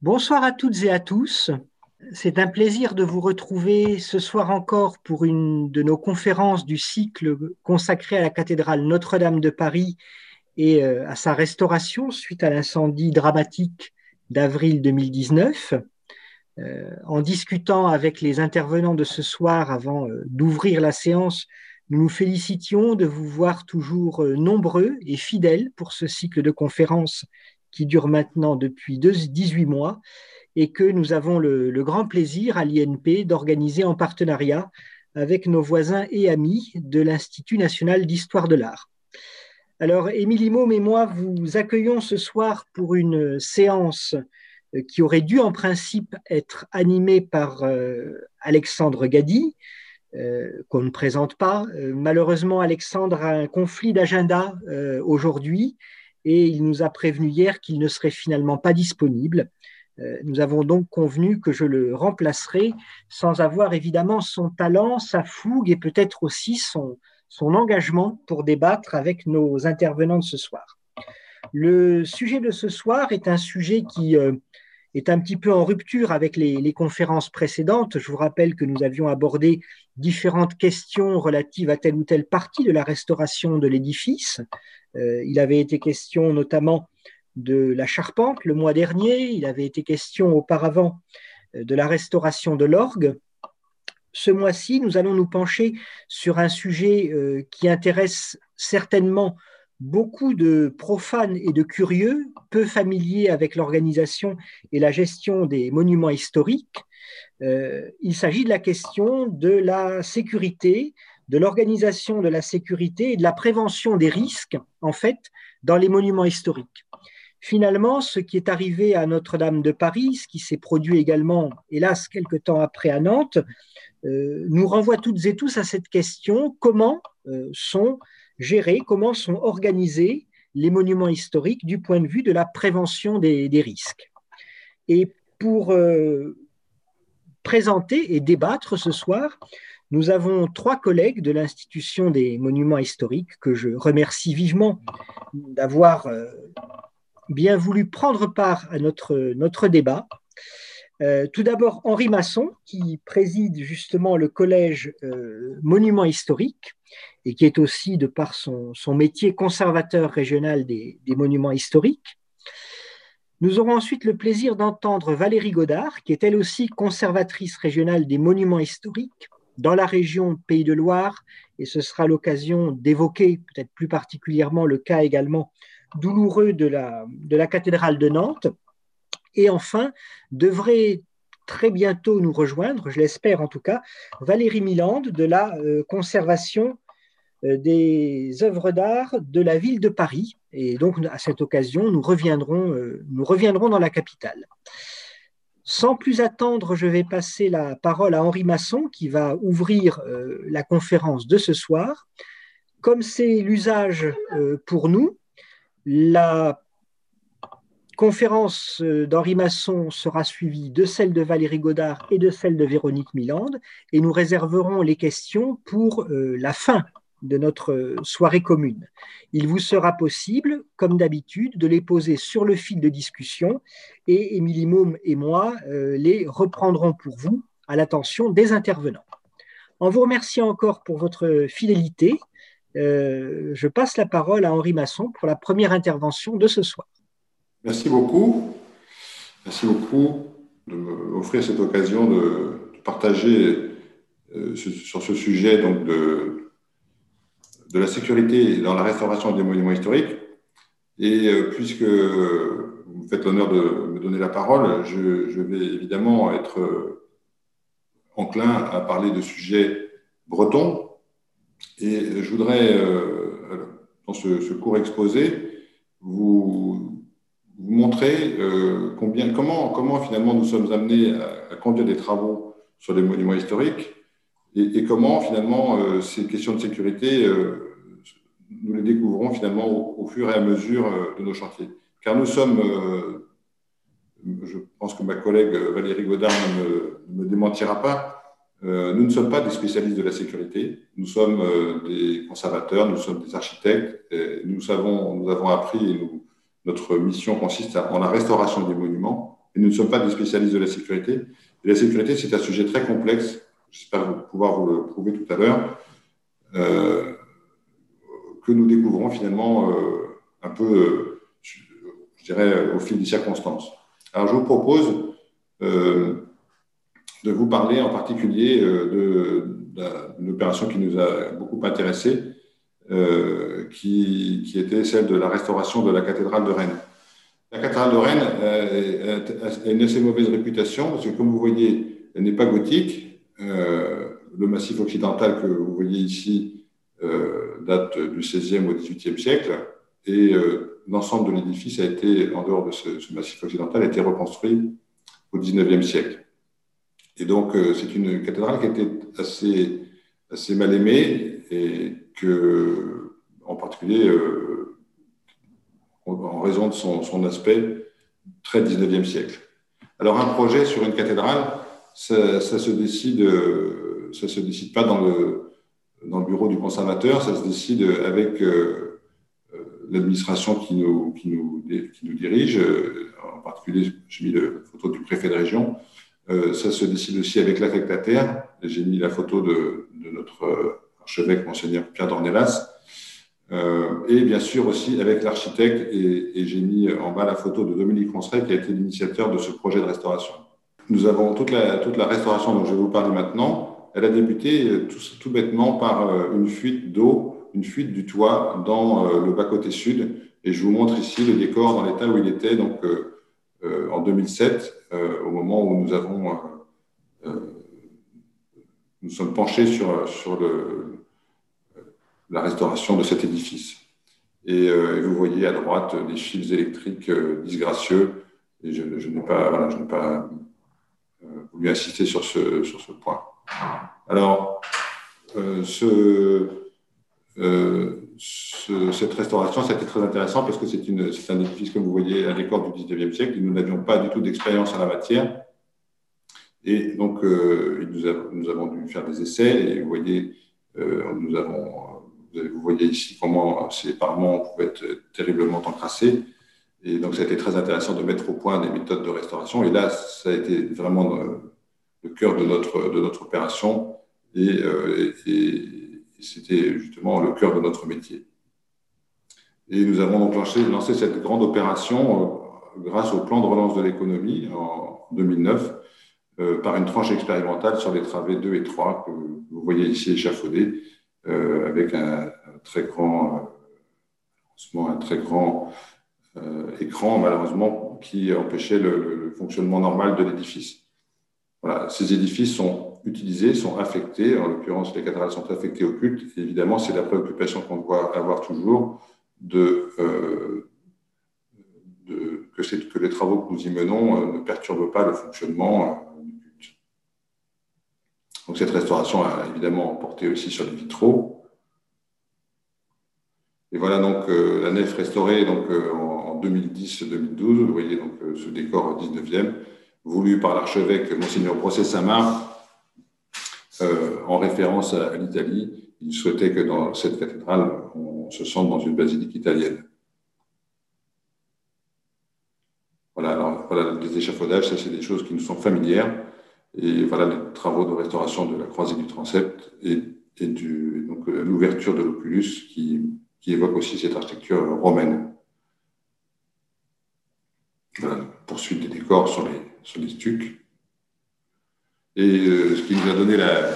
Bonsoir à toutes et à tous. C'est un plaisir de vous retrouver ce soir encore pour une de nos conférences du cycle consacré à la cathédrale Notre-Dame de Paris et euh, à sa restauration suite à l'incendie dramatique d'avril 2019. Euh, en discutant avec les intervenants de ce soir avant euh, d'ouvrir la séance, nous nous félicitions de vous voir toujours nombreux et fidèles pour ce cycle de conférences qui dure maintenant depuis 18 mois et que nous avons le, grand plaisir à l'INP d'organiser en partenariat avec nos voisins et amis de l'Institut national d'histoire de l'art. Alors, Émilie Môme et moi vous accueillons ce soir pour une séance euh, qui aurait dû en principe être animée par euh, Alexandre Gadi, euh, qu'on ne présente pas. malheureusement, Alexandre a un conflit d'agenda aujourd'hui et il nous a prévenu hier qu'il ne serait finalement pas disponible. Euh, nous avons donc convenu que je le remplacerai sans avoir évidemment son talent, sa fougue et peut-être aussi son, engagement pour débattre avec nos intervenants de ce soir. Le sujet de ce soir est un sujet qui euh, est un petit peu en rupture avec les, conférences précédentes. Je vous rappelle que nous avions abordé différentes questions relatives à telle ou telle partie de la restauration de l'édifice. Euh, il avait été question notamment de la charpente le mois dernier, il avait été question auparavant euh, de la restauration de l'orgue. Ce mois-ci, nous allons nous pencher sur un sujet euh, qui intéresse certainement beaucoup de profanes et de curieux, peu familiers avec l'organisation et la gestion des monuments historiques. Il s'agit de la question de la sécurité, de l'organisation de la sécurité et de la prévention des risques, en fait, dans les monuments historiques. Finalement, ce qui est arrivé à Notre-Dame de Paris, ce qui s'est produit également, hélas, quelque temps après à Nantes, euh, nous renvoie toutes et tous à cette question comment euh, sont gérer, comment sont organisés les monuments historiques du point de vue de la prévention des, risques. Et pour euh, présenter et débattre ce soir, nous avons trois collègues de l'Institution des monuments historiques que je remercie vivement d'avoir euh, bien voulu prendre part à notre, notre débat. Euh, tout d'abord, Henri Masson, qui préside justement le collège Monuments historiques et qui est aussi, de par son, métier, conservateur régional des, monuments historiques. Nous aurons ensuite le plaisir d'entendre Valérie Godard, qui est elle aussi conservatrice régionale des monuments historiques dans la région Pays de Loire, et ce sera l'occasion d'évoquer peut-être plus particulièrement le cas également douloureux de la, cathédrale de Nantes. Et enfin, devrait très bientôt nous rejoindre, je l'espère en tout cas, Valérie Milande de la euh, conservation euh, des œuvres d'art de la ville de Paris. Et donc, à cette occasion, nous reviendrons, euh, nous reviendrons dans la capitale. Sans plus attendre, je vais passer la parole à Henri Masson qui va ouvrir euh, la conférence de ce soir. Comme c'est l'usage pour nous, la conférence d'Henri Masson sera suivie de celle de Valérie Godard et de celle de Véronique Milande, et nous réserverons les questions pour la fin de notre soirée commune. Il vous sera possible, comme d'habitude, de les poser sur le fil de discussion et Émilie Môme et moi euh, les reprendrons pour vous à l'attention des intervenants. En vous remerciant encore pour votre fidélité, euh, je passe la parole à Henri Masson pour la première intervention de ce soir. Merci beaucoup. Merci beaucoup de m'offrir cette occasion de, partager euh, sur ce sujet donc de, de la sécurité dans la restauration des monuments historiques. Et euh, puisque vous faites l'honneur de me donner la parole, je, vais évidemment être euh, enclin à parler de sujets bretons. Et je voudrais, euh, dans ce, court exposé, vous, montrer combien, comment, comment finalement nous sommes amenés à, conduire des travaux sur les monuments historiques et, comment finalement ces questions de sécurité, nous les découvrons finalement au, fur et à mesure euh, de nos chantiers. Car nous sommes, je pense que ma collègue Valérie Godard ne me, démentira pas, nous ne sommes pas des spécialistes de la sécurité, nous sommes des conservateurs, nous sommes des architectes, nous, savons, nous avons appris, et notre mission consiste en la restauration des monuments, Et nous ne sommes pas des spécialistes de la sécurité. La sécurité, c'est un sujet très complexe. J'espère pouvoir vous le prouver tout à l'heure. Euh, que nous découvrons finalement euh, un peu, je dirais, au fil des circonstances. Alors, je vous propose de vous parler en particulier d'une opération qui nous a beaucoup intéressés, qui, qui, était celle de la restauration de la cathédrale de Rennes. La cathédrale de Rennes euh, a une assez mauvaise réputation parce que, comme vous voyez, elle n'est pas gothique. Euh, le massif occidental que vous voyez ici euh, date du XVIe au XVIIIe siècle et l'ensemble de l'édifice a été, en dehors de ce, massif occidental, a été reconstruit au XIXe siècle. Et donc, c'est une cathédrale qui était assez, assez mal aimée et que, en particulier, en raison de son, aspect très 19e siècle. Alors un projet sur une cathédrale, ça, se décide, ça se décide pas dans le, dans le bureau du conservateur, ça se décide avec euh, euh, l'administration qui nous, dirige, en particulier, j'ai mis la photo du préfet de région, euh, ça se décide aussi avec l'affectataire, j'ai mis la photo de, notre archevêque, monseigneur Pierre Dornelas, euh, et bien sûr aussi avec l'architecte, et, j'ai mis en bas la photo de Dominique Ronceray qui a été l'initiateur de ce projet de restauration. Nous avons toute la, toute la restauration dont je vais vous parler maintenant. Elle a débuté euh, tout, bêtement par euh, une fuite d'eau, une fuite du toit dans le bas-côté sud. Et je vous montre ici le décor dans l'état où il était donc, en 2007, au moment où nous avons nous sommes penchés sur, la restauration de cet édifice. Et, euh, vous voyez à droite des fils électriques euh, disgracieux. Et je, n'ai pas, voilà, je n'ai pas euh, voulu insister sur ce point. Alors, ce, cette restauration, c'était très intéressant parce que c'est un édifice, comme vous voyez, un décor du 19e siècle nous n'avions pas du tout d'expérience en la matière. Et donc, nous, avons, nous, avons, dû faire des essais et vous voyez, nous avons vous voyez ici comment ces parements pouvaient être terriblement encrassés. Et donc, ça a été très intéressant de mettre au point des méthodes de restauration. Et là, ça a été vraiment le cœur de notre, de notre opération. Euh, et, c'était justement le cœur de notre métier. Et nous avons donc lancé, lancé cette grande opération euh, grâce au plan de relance de l'économie en 2009 euh, par une tranche expérimentale sur les travées 2 et 3 que vous voyez ici échafaudées avec un, très grand, un très grand écran, malheureusement, qui empêchait le, fonctionnement normal de l'édifice. Ces édifices sont utilisés, sont affectés. En l'occurrence, les cathédrales sont affectées au culte. évidemment, c'est la préoccupation qu'on doit avoir toujours de que, les travaux que nous y menons ne perturbent pas le fonctionnement donc cette restauration a évidemment porté aussi sur les vitraux. Et voilà donc euh, la nef restaurée donc, euh, en 2010-2012. Vous voyez donc euh, ce décor 19e, voulu par l'archevêque Monseigneur Brosset Saint-Marc, en référence à, l'Italie. Il souhaitait que dans cette cathédrale, on se sente dans une basilique italienne. Voilà, alors, voilà les échafaudages, ça c'est des choses qui nous sont familières. Et voilà les travaux de restauration de la croisée du transept et, donc l'ouverture de l'oculus qui, qui, évoque aussi cette architecture romaine. Voilà, poursuite des décors sur les, sur les stucs. Et euh, ce qui nous a donné la,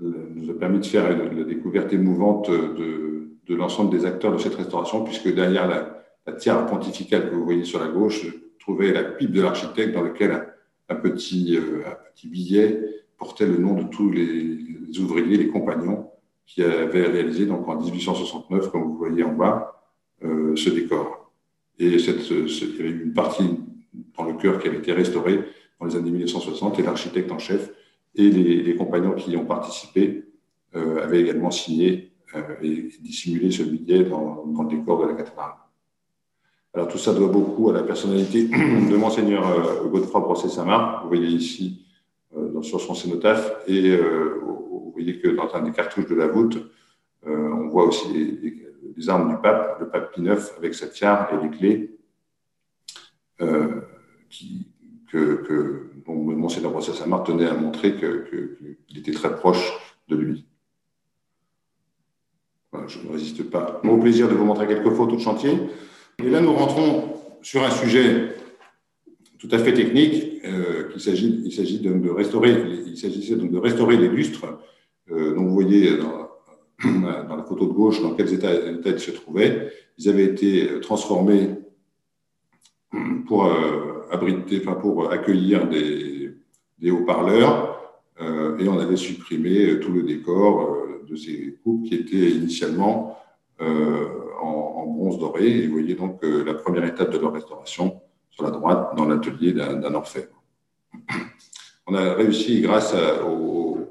nous a permis de faire la découverte émouvante de, de l'ensemble des acteurs de cette restauration, puisque derrière la, la tiare pontificale que vous voyez sur la gauche, trouvait la pipe de l'architecte dans laquelle un petit, euh, un petit billet portait le nom de tous les, ouvriers, les compagnons qui avaient réalisé donc en 1869, comme vous voyez en bas, euh, ce décor. Et cette, il y avait une partie dans le cœur qui avait été restaurée dans les années 1960 et l'architecte en chef et les, compagnons qui y ont participé euh, avaient également signé et dissimulé ce billet dans, le décor de la cathédrale. Alors tout ça doit beaucoup à la personnalité de monseigneur euh, Godefroy Brosset-Saint-Marc. Vous voyez ici euh, sur son cénotaphe et euh, vous voyez que dans un des cartouches de la voûte, on voit aussi les, armes du pape, le pape Pie IX avec sa tiare et les clés qui, que, que dont Monseigneur Brossard tenait à montrer qu'il était très proche de lui. je ne résiste pas. Au plaisir de vous montrer quelques photos de chantier. Et là, nous rentrons sur un sujet tout à fait technique. Euh, il s'agit de, restaurer, il s'agissait donc de restaurer les lustres. Euh, donc vous voyez dans, la photo de gauche dans quel état, état ils se trouvaient. Ils avaient été transformés pour euh, abriter, enfin pour accueillir des, des haut-parleurs, euh, et on avait supprimé tout le décor euh, de ces coupes qui étaient initialement en, bronze doré. Vous voyez donc la première étape de leur restauration sur la droite dans l'atelier d'un orfèvre. On a réussi, grâce aux,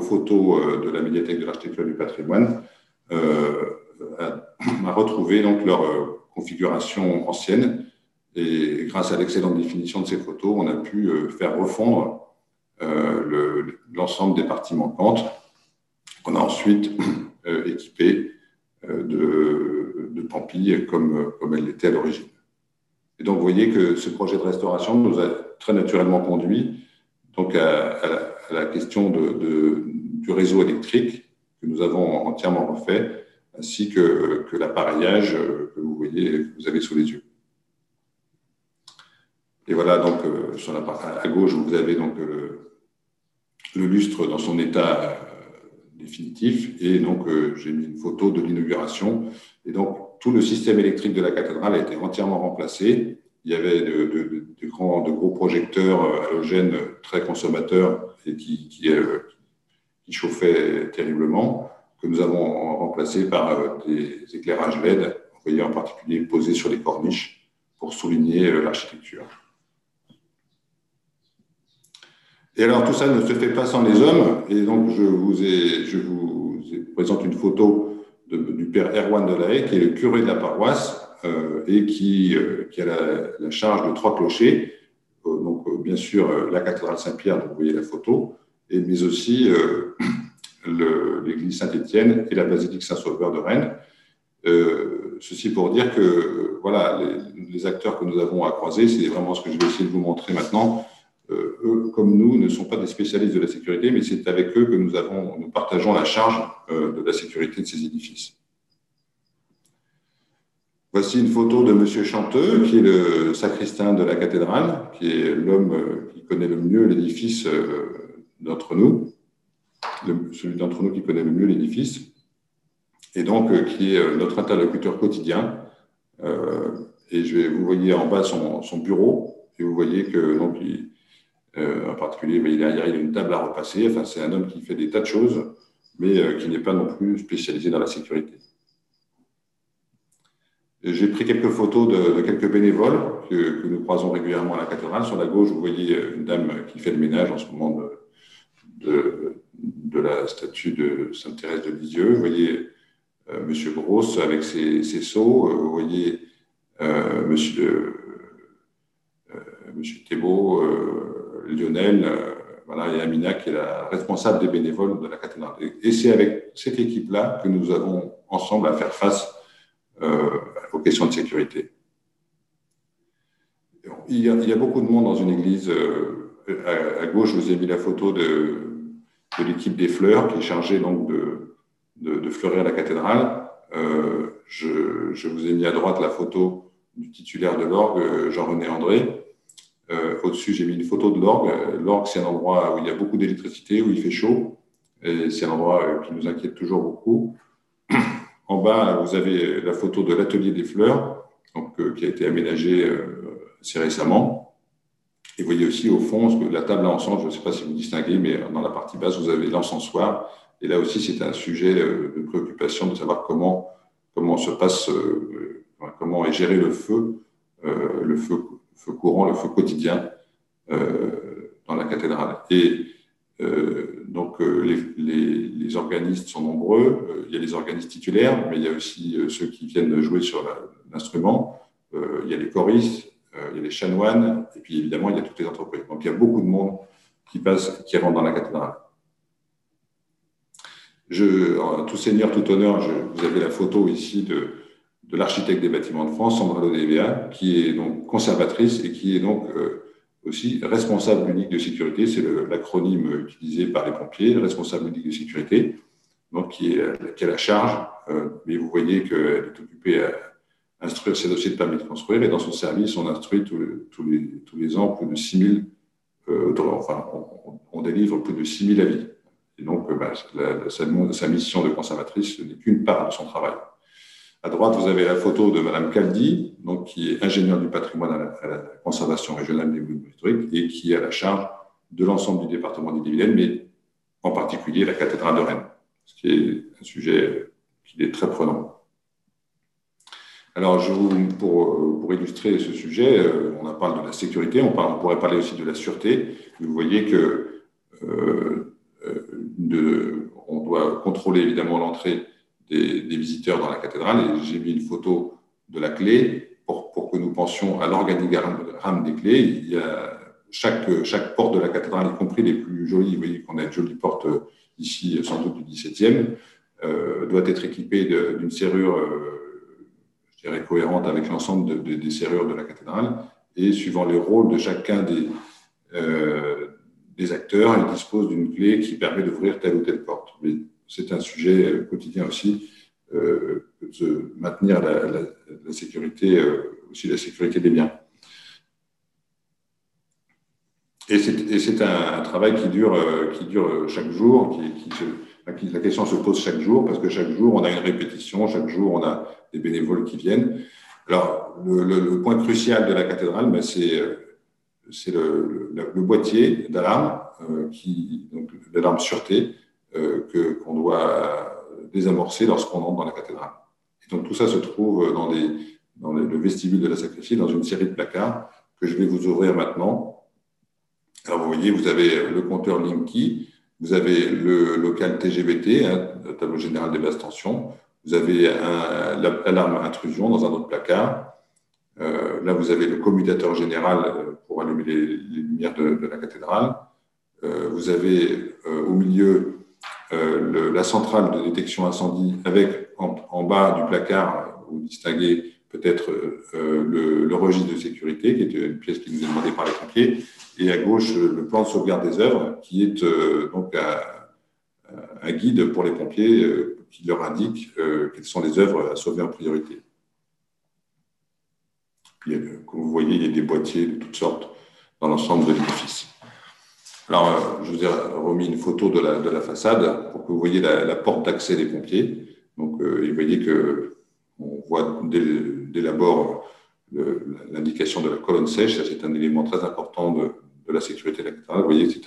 photos de la médiathèque de l'architecture du patrimoine, à, retrouver donc leur configuration ancienne. Et grâce à l'excellente définition de ces photos, on a pu euh, faire refondre euh, l'ensemble des parties manquantes qu'on a ensuite euh, équipées de, de pampilles comme, comme elle l'était à l'origine. Et donc, vous voyez que ce projet de restauration nous a très naturellement conduit donc à, la, question de, du réseau électrique que nous avons entièrement refait ainsi que, l'appareillage que vous voyez, que vous avez sous les yeux. Et voilà, donc, euh, à gauche, vous avez donc euh, le, lustre dans son état euh, définitif. Et donc, j'ai mis une photo de l'inauguration. Et donc, tout le système électrique de la cathédrale a été entièrement remplacé. Il y avait de, grands, de gros projecteurs halogènes très consommateurs et qui chauffaient terriblement que nous avons remplacé par euh, des éclairages LED, voyez en particulier posés sur les corniches pour souligner euh, l'architecture. Et alors tout ça ne se fait pas sans les hommes, et donc je vous, présente une photo du père Erwan Delahaye, qui est le curé de la paroisse euh, et qui, a la, charge de trois clochers. donc bien sûr la cathédrale Saint-Pierre, vous voyez la photo, mais aussi l'église Saint-Étienne et la basilique Saint-Sauveur de Rennes. Euh, ceci pour dire que voilà, les, acteurs que nous avons à croiser, c'est vraiment ce que je vais essayer de vous montrer maintenant. Euh, eux, comme nous, ne sont pas des spécialistes de la sécurité, mais c'est avec eux que nous, avons, nous partageons la charge euh, de la sécurité de ces édifices. Voici une photo de Monsieur Chanteux, qui est le sacristain de la cathédrale, qui est l'homme qui connaît le mieux l'édifice d'entre nous celui d'entre nous qui connaît le mieux l'édifice, et donc euh, qui est euh, notre interlocuteur quotidien. Euh, et je vais, vous voyez en bas son, bureau, et vous voyez que, donc, en particulier, mais derrière, il a une table à repasser. Enfin, c'est un homme qui fait des tas de choses, mais qui n'est pas non plus spécialisé dans la sécurité. J'ai pris quelques photos de, quelques bénévoles que, nous croisons régulièrement à la cathédrale. Sur la gauche, vous voyez une dame qui fait le ménage en ce moment de de la statue de Sainte Thérèse de Lisieux. Vous voyez euh, Monsieur Grosse avec ses, ses. Euh, vous voyez euh, Monsieur, Monsieur Thébault, Lionel, voilà, et Amina qui est la responsable des bénévoles de la cathédrale. Et, c'est avec cette équipe-là que nous avons ensemble à faire face aux questions de sécurité. Il y, a, il y, a, beaucoup de monde dans une église. à, gauche, je vous ai mis la photo de, de l'équipe des fleurs qui est chargée donc de, de, fleurir la cathédrale. Euh, je, vous ai mis à droite la photo du titulaire de l'orgue, Jean-René André. Euh, au-dessus, j'ai mis une photo de l'orgue. L'orgue, c'est un endroit où il y a beaucoup d'électricité, où il fait chaud. Et c'est un endroit euh, qui nous inquiète toujours beaucoup. En bas, vous avez la photo de l'atelier des fleurs, donc, qui a été aménagé assez récemment. Et vous voyez aussi au fond que la table à encens, je ne sais pas si vous distinguez, mais dans la partie basse, vous avez l'encensoir. Et là aussi, c'est un sujet euh, de préoccupation de savoir comment, comment se passe, euh, comment est géré le feu, euh, le feu, courant, le feu quotidien dans la cathédrale. Et donc, les, organistes sont nombreux. Il y a les organistes titulaires, mais il y a aussi ceux qui viennent jouer sur l'instrument. il y a les choristes, euh, il y a les chanoines, et puis évidemment, il y a toutes les entreprises. Donc, il y a beaucoup de monde qui passe, qui rentre dans la cathédrale. Tout seigneur, tout honneur, vous avez la photo ici de, de l'architecte des bâtiments de France, Sandra Lodévia, qui est donc conservatrice et qui est donc aussi responsable unique de sécurité. C'est l'acronyme utilisé par les pompiers, responsable unique de sécurité, donc qui, est, qui a la charge. mais vous voyez qu'elle est occupée à instruire ses dossiers de permis de construire et dans son service, on instruit tous les, tous les, ans plus de 6 000, euh, enfin, on, délivre plus de 6 000 avis. Et donc, euh, bah, sa, mission de conservatrice n'est qu'une part de son travail. À droite, vous avez la photo de Madame Caldi, donc, qui est ingénieure du patrimoine à la, conservation régionale des monuments historiques et qui est à la charge de l'ensemble du département des Dividendes, mais en particulier la cathédrale de Rennes, ce qui est un sujet qui est très prenant. Alors, je pour, pour, illustrer ce sujet, euh, on a parlé de la sécurité, on, parle, pourrait parler aussi de la sûreté. Vous voyez que euh, euh, on doit contrôler évidemment l'entrée des, visiteurs dans la cathédrale. J'ai mis une photo de la clé pour, que nous pensions à l'organigramme des clés. Chaque, porte de la cathédrale, y compris les plus jolies, vous voyez qu'on a une jolie porte ici, sans doute du 17e, euh, doit être équipée d'une serrure dirais, cohérente avec l'ensemble des serrures de la cathédrale. Et suivant les rôles de chacun des, euh, des acteurs, il dispose d'une clé qui permet d'ouvrir telle ou telle porte. Mais c'est un sujet quotidien aussi, euh, de maintenir la, sécurité, euh, aussi la sécurité des biens. Et c'est un, travail qui dure, euh, qui dure chaque jour, qui, qui la question se pose chaque jour parce que chaque jour, on a une répétition, chaque jour, on a des bénévoles qui viennent. Alors, le, point crucial de la cathédrale, ben, c'est le, le, boîtier d'alarme, euh, donc d'alarme sûreté, euh, qu'on doit désamorcer lorsqu'on entre dans la cathédrale. Et donc tout ça se trouve dans, dans le vestibule de la sacrifiée, dans une série de placards que je vais vous ouvrir maintenant. Alors vous voyez, vous avez le compteur Linky, vous avez le local TGBT, hein, le tableau général des basses tensions. Vous avez l'alarme intrusion dans un autre placard. Euh, là, vous avez le commutateur général euh, pour allumer les, lumières de, la cathédrale. Euh, vous avez au milieu la centrale de détection incendie avec en, bas du placard, vous distinguez peut-être le, le, registre de sécurité, qui est une pièce qui nous est demandée par les pompiers, et à gauche le plan de sauvegarde des œuvres, qui est euh, donc un, guide pour les pompiers euh, qui leur indique euh, quelles sont les œuvres à sauver en priorité. Comme vous voyez, il y a des boîtiers de toutes sortes dans l'ensemble de l'édifice. Alors, je vous ai remis une photo de la, de la façade pour que vous voyez la, porte d'accès des pompiers. Donc, vous voyez que on voit dès, l'abord l'indication de la colonne sèche. C'est un élément très important de, de la sécurité de la cathédrale. Vous voyez, c'est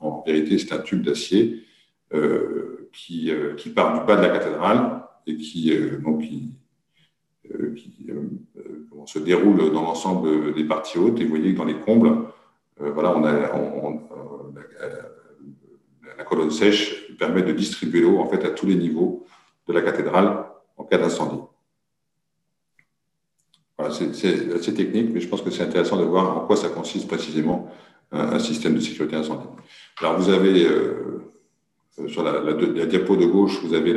en vérité, c'est un tube d'acier euh, qui, euh, qui, part du bas de la cathédrale et qui, euh, se déroule dans l'ensemble des parties hautes. Et vous voyez que dans les combles, voilà, on a, la, colonne sèche permet de distribuer l'eau en fait à tous les niveaux de la cathédrale en cas d'incendie. Voilà, c'est assez technique, mais je pense que c'est intéressant de voir en quoi ça consiste précisément un, système de sécurité incendie. Alors, vous avez, euh, sur la, diapo de gauche, vous avez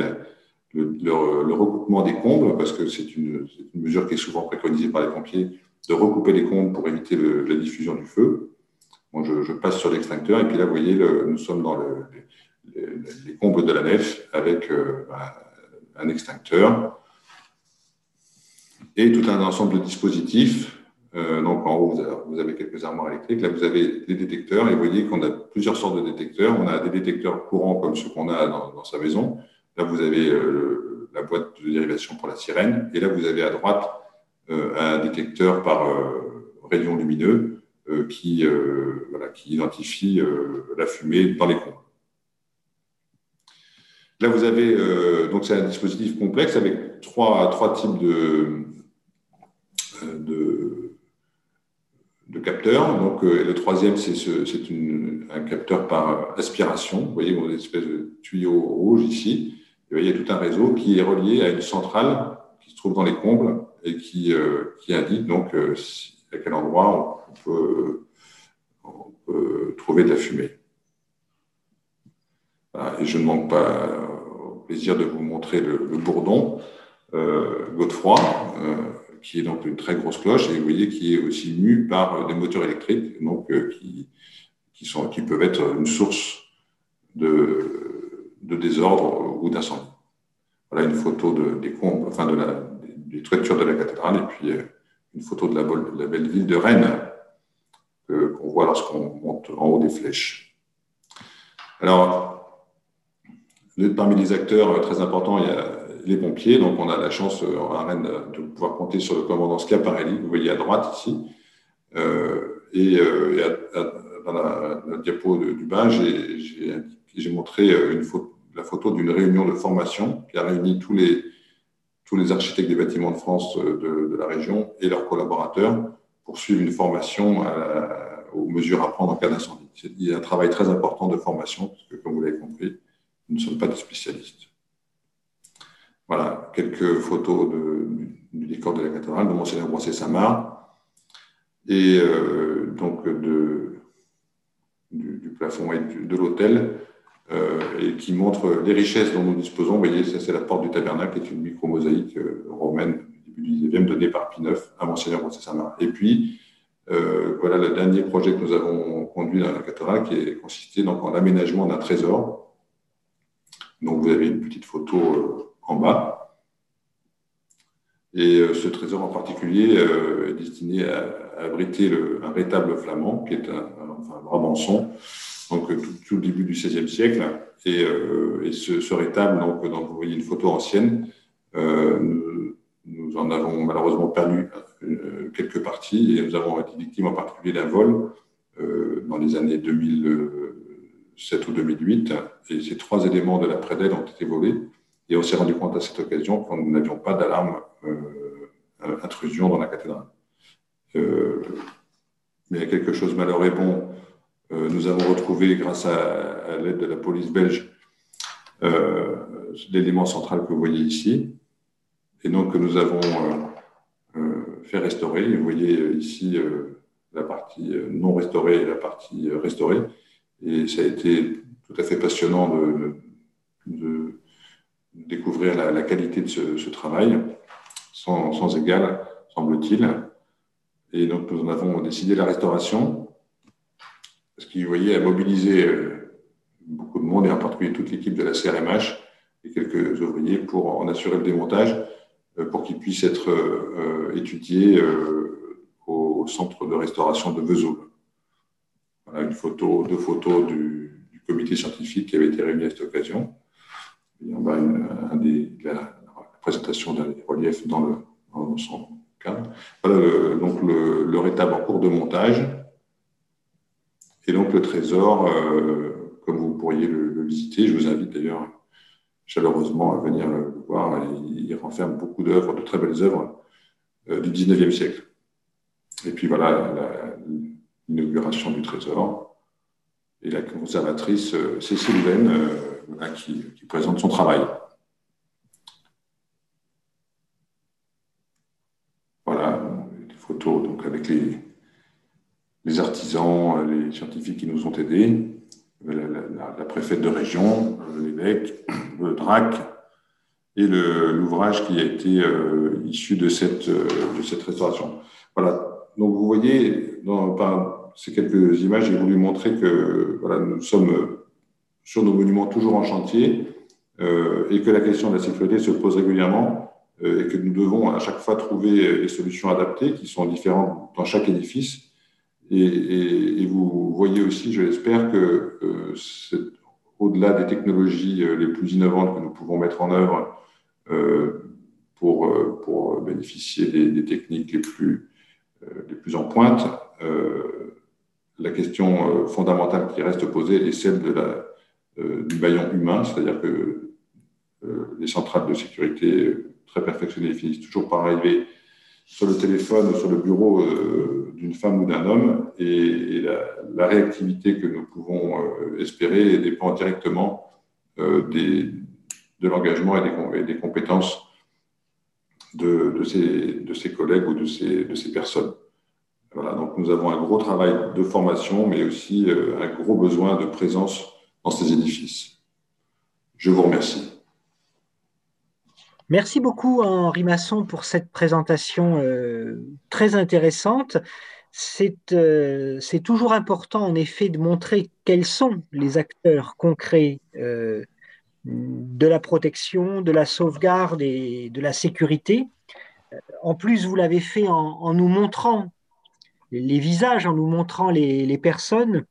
le, recoupement des combles, parce que c'est une, mesure qui est souvent préconisée par les pompiers, de recouper les combles pour éviter la diffusion du feu. Bon, je, passe sur l'extincteur, et puis là, vous voyez, nous sommes dans les, combles de la nef avec euh, un extincteur et tout un ensemble de dispositifs euh, donc en haut, vous avez, quelques armoires électriques. Là, vous avez des détecteurs et vous voyez qu'on a plusieurs sortes de détecteurs. On a des détecteurs courants comme ceux qu'on a dans, sa maison. Là, vous avez euh, la boîte de dérivation pour la sirène. Et là, vous avez à droite euh, un détecteur par rayon lumineux qui, identifie la fumée dans les coins. Là, vous avez, donc c'est un dispositif complexe avec trois types de, de capteurs. Donc, euh, le troisième, c'est un capteur par aspiration. Vous voyez, une espèce de tuyau rouge ici. il y a tout un réseau qui est relié à une centrale qui se trouve dans les combles et qui, euh, indique donc euh, à quel endroit on peut, trouver de la fumée. Et je ne manque pas au plaisir de vous montrer le, bourdon. Godefroy, qui est donc une très grosse cloche, et vous voyez qui est aussi mue par des moteurs électriques, donc qui, qui, sont, qui peuvent être une source de, de désordre ou d'incendie. Voilà une photo de, des, enfin de la, des de la cathédrale, et puis une photo de la, de la belle ville de Rennes, qu'on voit lorsqu'on monte en haut des flèches. Alors, parmi les acteurs très importants, il y a les pompiers. Donc, on a la chance euh, à Rennes de pouvoir compter sur le commandant Schiaparelli, vous voyez à droite ici. Euh, et, euh, dans la, diapo du bas, j'ai montré la photo d'une réunion de formation qui a réuni tous les, tous les architectes des bâtiments de France de, la région et leurs collaborateurs pour suivre une formation aux mesures à prendre en cas d'incendie. Il y a un travail très important de formation, parce que comme vous l'avez compris, nous ne sommes pas des spécialistes. Voilà, quelques photos du décor de la cathédrale, de Monseigneur Brossé-Samar, et euh, donc de, du, plafond et de l'hôtel, euh, et qui montre les richesses dont nous disposons. Vous voyez, ça c'est la porte du tabernacle, qui est une micro-mosaïque euh, romaine du début du XIXe, donnée par Pie IX à Monseigneur Brossé-Samar. Et puis, voilà le dernier projet que nous avons conduit dans la cathédrale, qui est consisté donc, en l'aménagement d'un trésor. Donc, vous avez une petite photo en bas. Et euh, ce trésor en particulier euh, est destiné à, abriter un rétable flamand, qui est un, enfin, brabançon, donc tout, tout, le début du XVIe siècle. Et, euh, ce, rétable, donc, donc, vous voyez une photo ancienne, nous, en avons malheureusement perdu quelques parties et nous avons été victimes en particulier d'un vol dans les années 2007 ou 2008. Et ces trois éléments de la prédelle ont été volés. Et on s'est rendu compte à cette occasion qu'on n'avions pas d'alarme euh, intrusion dans la cathédrale. Euh, mais il y a quelque chose malheur et bon. Euh, nous avons retrouvé, grâce à, l'aide de la police belge, l'élément central que vous voyez ici, et donc que nous avons fait restaurer. Vous voyez ici la partie non restaurée et la partie restaurée. Et ça a été tout à fait passionnant de découvrir la, qualité de ce, travail, sans, égal, semble-t-il. Et donc, nous en avons décidé la restauration, parce qu'il, vous voyez, a mobilisé euh, beaucoup de monde, et en particulier toute l'équipe de la CRMH et quelques ouvriers pour en assurer le démontage, euh, pour qu'il puisse être euh, étudié au centre de restauration de Vesoul. Voilà une photo, deux photos du, du comité scientifique qui avait été réuni à cette occasion. Et en bas, un la, présentation d'un relief dans, le, dans son cadre. Voilà donc le, le, rétable en cours de montage. Et donc le trésor, euh, comme vous pourriez le, visiter, je vous invite d'ailleurs chaleureusement à venir le, voir. Il, renferme beaucoup d'œuvres, de très belles œuvres euh, du 19e siècle. Et puis voilà l'inauguration du trésor. Et la conservatrice euh, Cécile Venn, qui, présente son travail. Voilà, des photos donc, avec les, les artisans, les scientifiques qui nous ont aidés, la, préfète de région, l'évêque, le DRAC, et l'ouvrage qui a été euh, issu de cette, euh, de cette restauration. Voilà, donc vous voyez, par ces quelques images, j'ai voulu montrer que voilà, nous sommes sur nos monuments toujours en chantier euh, et que la question de la sécurité se pose régulièrement euh, et que nous devons à chaque fois trouver des solutions adaptées qui sont différentes dans chaque édifice. Et, vous voyez aussi, je l'espère, que euh, au-delà des technologies les plus innovantes que nous pouvons mettre en œuvre pour, pour bénéficier des, techniques les plus, les plus en pointe, la question fondamentale qui reste posée est celle de la, euh, du maillon humain, c'est-à-dire que euh, les centrales de sécurité très perfectionnées finissent toujours par arriver sur le téléphone sur le bureau euh, d'une femme ou d'un homme, et, la, réactivité que nous pouvons espérer dépend directement de l'engagement et, des, compétences de, de, collègues ou de ces, de ces personnes. Voilà, donc nous avons un gros travail de formation, mais aussi un gros besoin de présence ces édifices. Je vous remercie. Merci beaucoup Henri Masson pour cette présentation très intéressante. Euh, c'est toujours important, en effet, de montrer quels sont les acteurs concrets euh, de la protection, de la sauvegarde et de la sécurité. En plus, vous l'avez fait en, nous montrant les visages, en nous montrant les, personnes.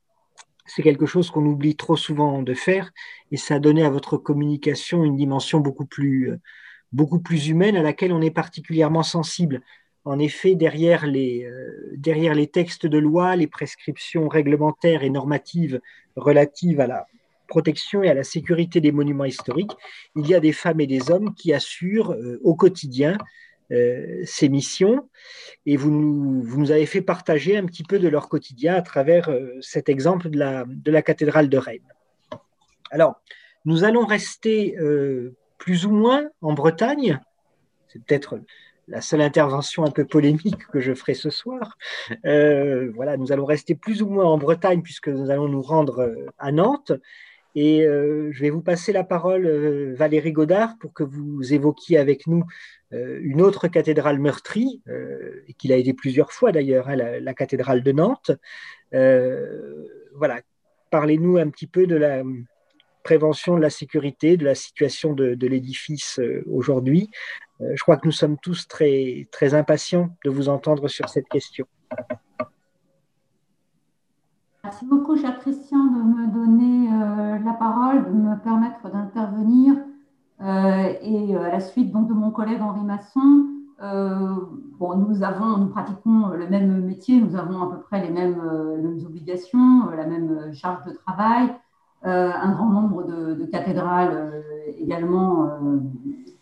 C'est quelque chose qu'on oublie trop souvent de faire et ça a donné à votre communication une dimension beaucoup plus, plus humaine à laquelle on est particulièrement sensible. En effet, derrière les, euh, derrière les textes de loi, les prescriptions réglementaires et normatives relatives à la protection et à la sécurité des monuments historiques, il y a des femmes et des hommes qui assurent euh, au quotidien euh, ces missions. Et vous nous, avez fait partager un petit peu de leur quotidien à travers cet exemple de la, cathédrale de Rennes. Alors, nous allons rester plus ou moins en Bretagne. C'est peut-être la seule intervention un peu polémique que je ferai ce soir. Euh, voilà, nous allons rester plus ou moins en Bretagne puisque nous allons nous rendre euh, à Nantes. Et euh, je vais vous passer la parole, Valérie Godard, pour que vous évoquiez avec nous une autre cathédrale meurtrie, et qu'il a été plusieurs fois d'ailleurs, hein, la, cathédrale de Nantes. voilà, parlez-nous un petit peu de la prévention de la sécurité, de la situation de, de l'édifice aujourd'hui, euh, je crois que nous sommes tous très, très impatients de vous entendre sur cette question. Merci beaucoup, cher Christian, de me donner euh, la parole, de me permettre d'intervenir. Euh, et à la suite donc, de mon collègue Henri Masson, bon, nous, avons, nous pratiquons le même métier, nous avons à peu près les mêmes, obligations, la même charge de travail, un grand nombre de cathédrales également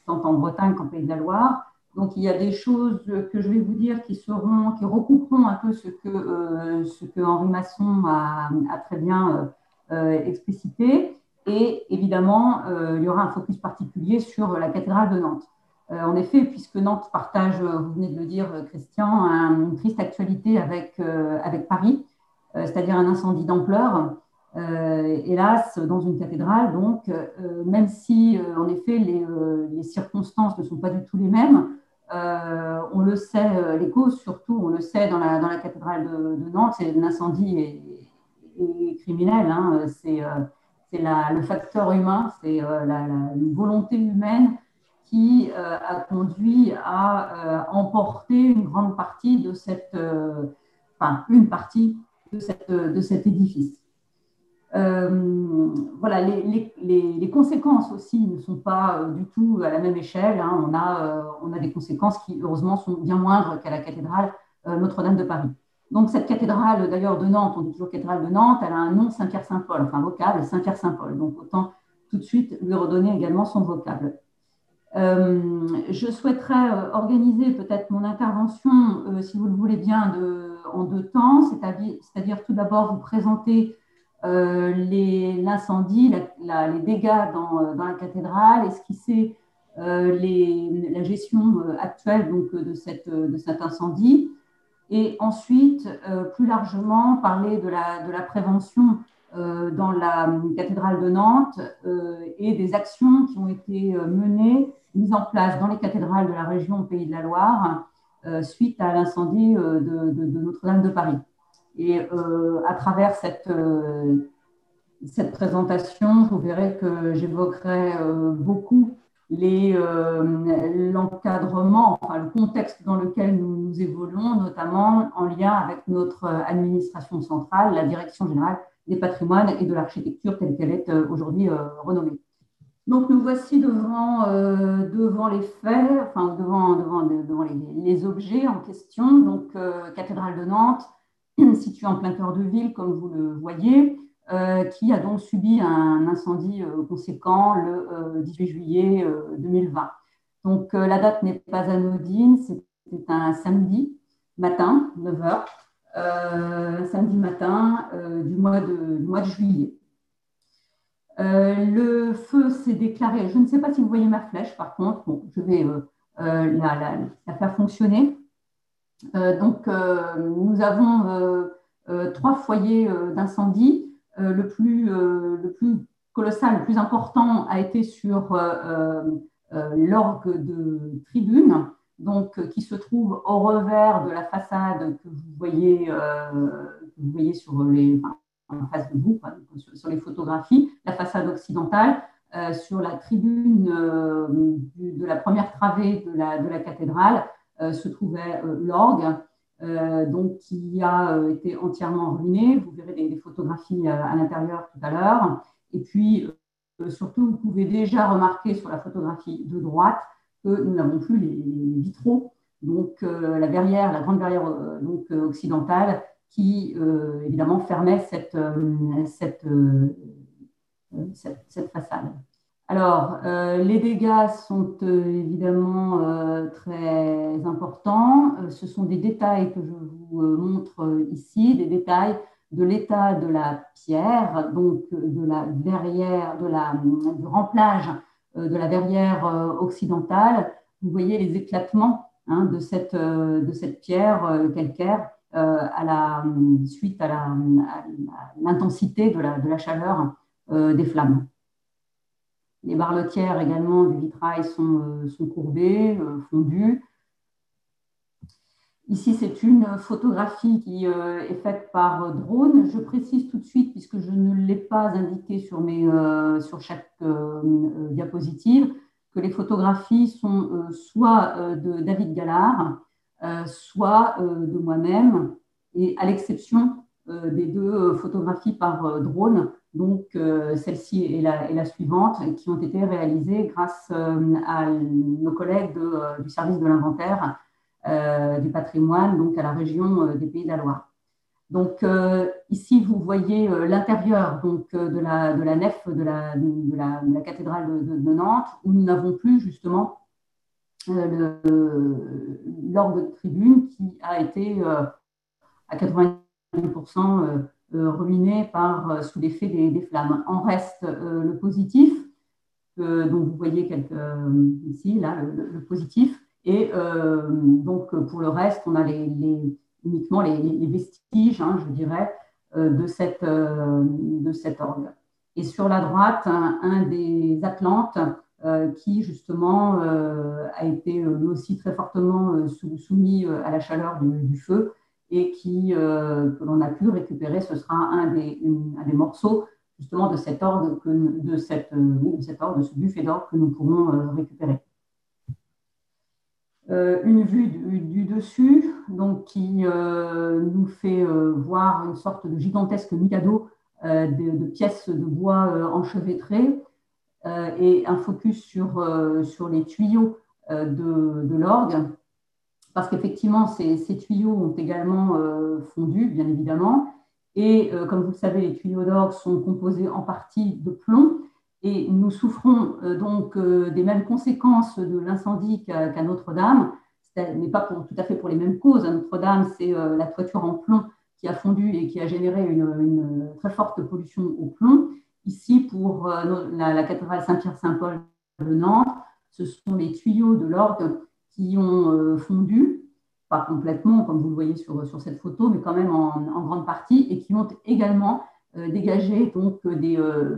tant en Bretagne qu'en Pays de la Loire. Donc, il y a des choses que je vais vous dire qui seront, qui recouperont un peu ce que, euh, ce que Henri Masson a, très bien euh, explicité. Et évidemment, euh, il y aura un focus particulier sur la cathédrale de Nantes. en effet, puisque Nantes partage, vous venez de le dire, Christian, une triste actualité avec, avec Paris, c'est-à-dire un incendie d'ampleur euh, hélas, dans une cathédrale. Donc, euh, même si, euh, en effet, les, circonstances ne sont pas du tout les mêmes, on le sait, les causes surtout, on le sait dans la, cathédrale de, Nantes, c'est l'incendie est, criminel. Hein, c'est le facteur humain, c'est la, volonté humaine qui a conduit à emporter une grande partie de cette, enfin une de cet édifice. Euh, voilà, les, conséquences aussi ne sont pas euh, du tout à la même échelle. Hein. On, a, euh, on a des conséquences qui, heureusement, sont bien moindres qu'à la cathédrale Notre-Dame de Paris. Donc, cette cathédrale, d'ailleurs, de Nantes, on dit toujours cathédrale de Nantes, elle a un nom Saint-Pierre-Saint-Paul, enfin vocable Saint-Pierre-Saint-Paul. Donc, autant tout de suite lui redonner également son vocable. je souhaiterais organiser peut-être mon intervention, si vous le voulez bien, en deux temps, c'est-à-dire tout d'abord vous présenter l'incendie, les dégâts dans, euh, la cathédrale, esquisser euh, la gestion actuelle donc, de, cette, cet incendie? Et ensuite, plus largement, parler de la, prévention dans la cathédrale de Nantes et des actions qui ont été menées, mises en place dans les cathédrales de la région Pays de la Loire suite à l'incendie de Notre-Dame de Paris. Et euh, à travers cette, euh, cette présentation, vous verrez que j'évoquerai euh, beaucoup l'encadrement, enfin, le contexte dans lequel nous, nous, évoluons, notamment en lien avec notre administration centrale, la Direction générale des patrimoines et de l'architecture telle qu'elle est aujourd'hui renommée. Donc nous voici devant, devant les faits, enfin devant, devant, devant les, les, objets en question. Donc cathédrale de Nantes, situé en plein cœur de ville, comme vous le voyez, euh, qui a donc subi un incendie euh, conséquent le 18 euh, juillet 2020. Donc la date n'est pas anodine, c'était un samedi matin, 9h, samedi matin du, mois de, mois de juillet. le feu s'est déclaré, je ne sais pas si vous voyez ma flèche par contre, bon, je vais la, faire fonctionner. Euh, donc, euh, nous avons euh, trois foyers d'incendie. le, plus, le plus colossal, le plus important a été sur l'orgue de tribune, donc, qui se trouve au revers de la façade que vous voyez, vous voyez sur les, en face de vous, sur, les photographies, la façade occidentale, sur la tribune de la première travée de la, de la cathédrale, se trouvait l'orgue. Euh, donc qui a euh, été entièrement ruiné. Vous verrez des, photographies euh, à l'intérieur tout à l'heure. Et puis, surtout, vous pouvez déjà remarquer sur la photographie de droite que nous n'avons plus les, vitraux. Donc, la verrière, la grande verrière donc, occidentale qui, évidemment, fermait cette façade. Alors, euh, les dégâts sont euh, évidemment euh, très importants. ce sont des détails que je vous montre ici, des détails de l'état de la pierre, donc de la verrière, de la, du remplage de la verrière occidentale. Vous voyez les éclatements hein, de, cette, de cette pierre calcaire à la, suite à l'intensité de la, de la chaleur des flammes. Les barlotières également du vitrail sont, euh, sont courbées, euh, fondues. Ici, c'est une photographie qui euh, est faite par drone. Je précise tout de suite, puisque je ne l'ai pas indiqué sur, mes, sur chaque diapositive, que les photographies sont soit de David Gallard, soit de moi-même, et à l'exception des deux photographies par drone donc, euh, celle-ci est la, suivante, qui ont été réalisées grâce euh, à nos collègues euh, du service de l'inventaire du patrimoine, donc à la région des Pays de la Loire. Donc, ici, vous voyez l'intérieur de, la, de la nef de la, de la, cathédrale de, Nantes, où nous n'avons plus justement l'orgue de tribune qui a été à 90% euh, ruiné par, euh, sous l'effet des, flammes. En reste euh, le positif, dont vous voyez quelques, ici, là, le, positif. Et donc, pour le reste, on a les, uniquement les, vestiges, hein, je dirais, de, cette, de cet orgue. Et sur la droite, un, des Atlantes qui, justement, a été lui aussi très fortement soumis à la chaleur du feu et qui, euh, que l'on a pu récupérer. Ce sera un des, un des morceaux justement de cet orgue, que, euh, de cet de ce buffet d'orgue que nous pourrons euh, récupérer. une vue du, dessus, donc qui nous fait voir une sorte de gigantesque mikado de, de, pièces de bois enchevêtrées et un focus sur, sur les tuyaux de, de l'orgue parce qu'effectivement, ces, tuyaux ont également euh, fondu, bien évidemment. Et euh, comme vous le savez, les tuyaux d'orgue sont composés en partie de plomb. Et nous souffrons euh, donc des mêmes conséquences de l'incendie qu'à Notre-Dame, mais pas tout à fait pour les mêmes causes. À Notre-Dame, c'est la toiture en plomb qui a fondu et qui a généré une, très forte pollution au plomb. Ici, pour la, la cathédrale Saint-Pierre-Saint-Paul de Nantes, ce sont les tuyaux de l'orgue qui ont euh, fondu, pas complètement comme vous le voyez sur, sur cette photo, mais quand même en, grande partie, et qui ont également euh, dégagé donc, des euh,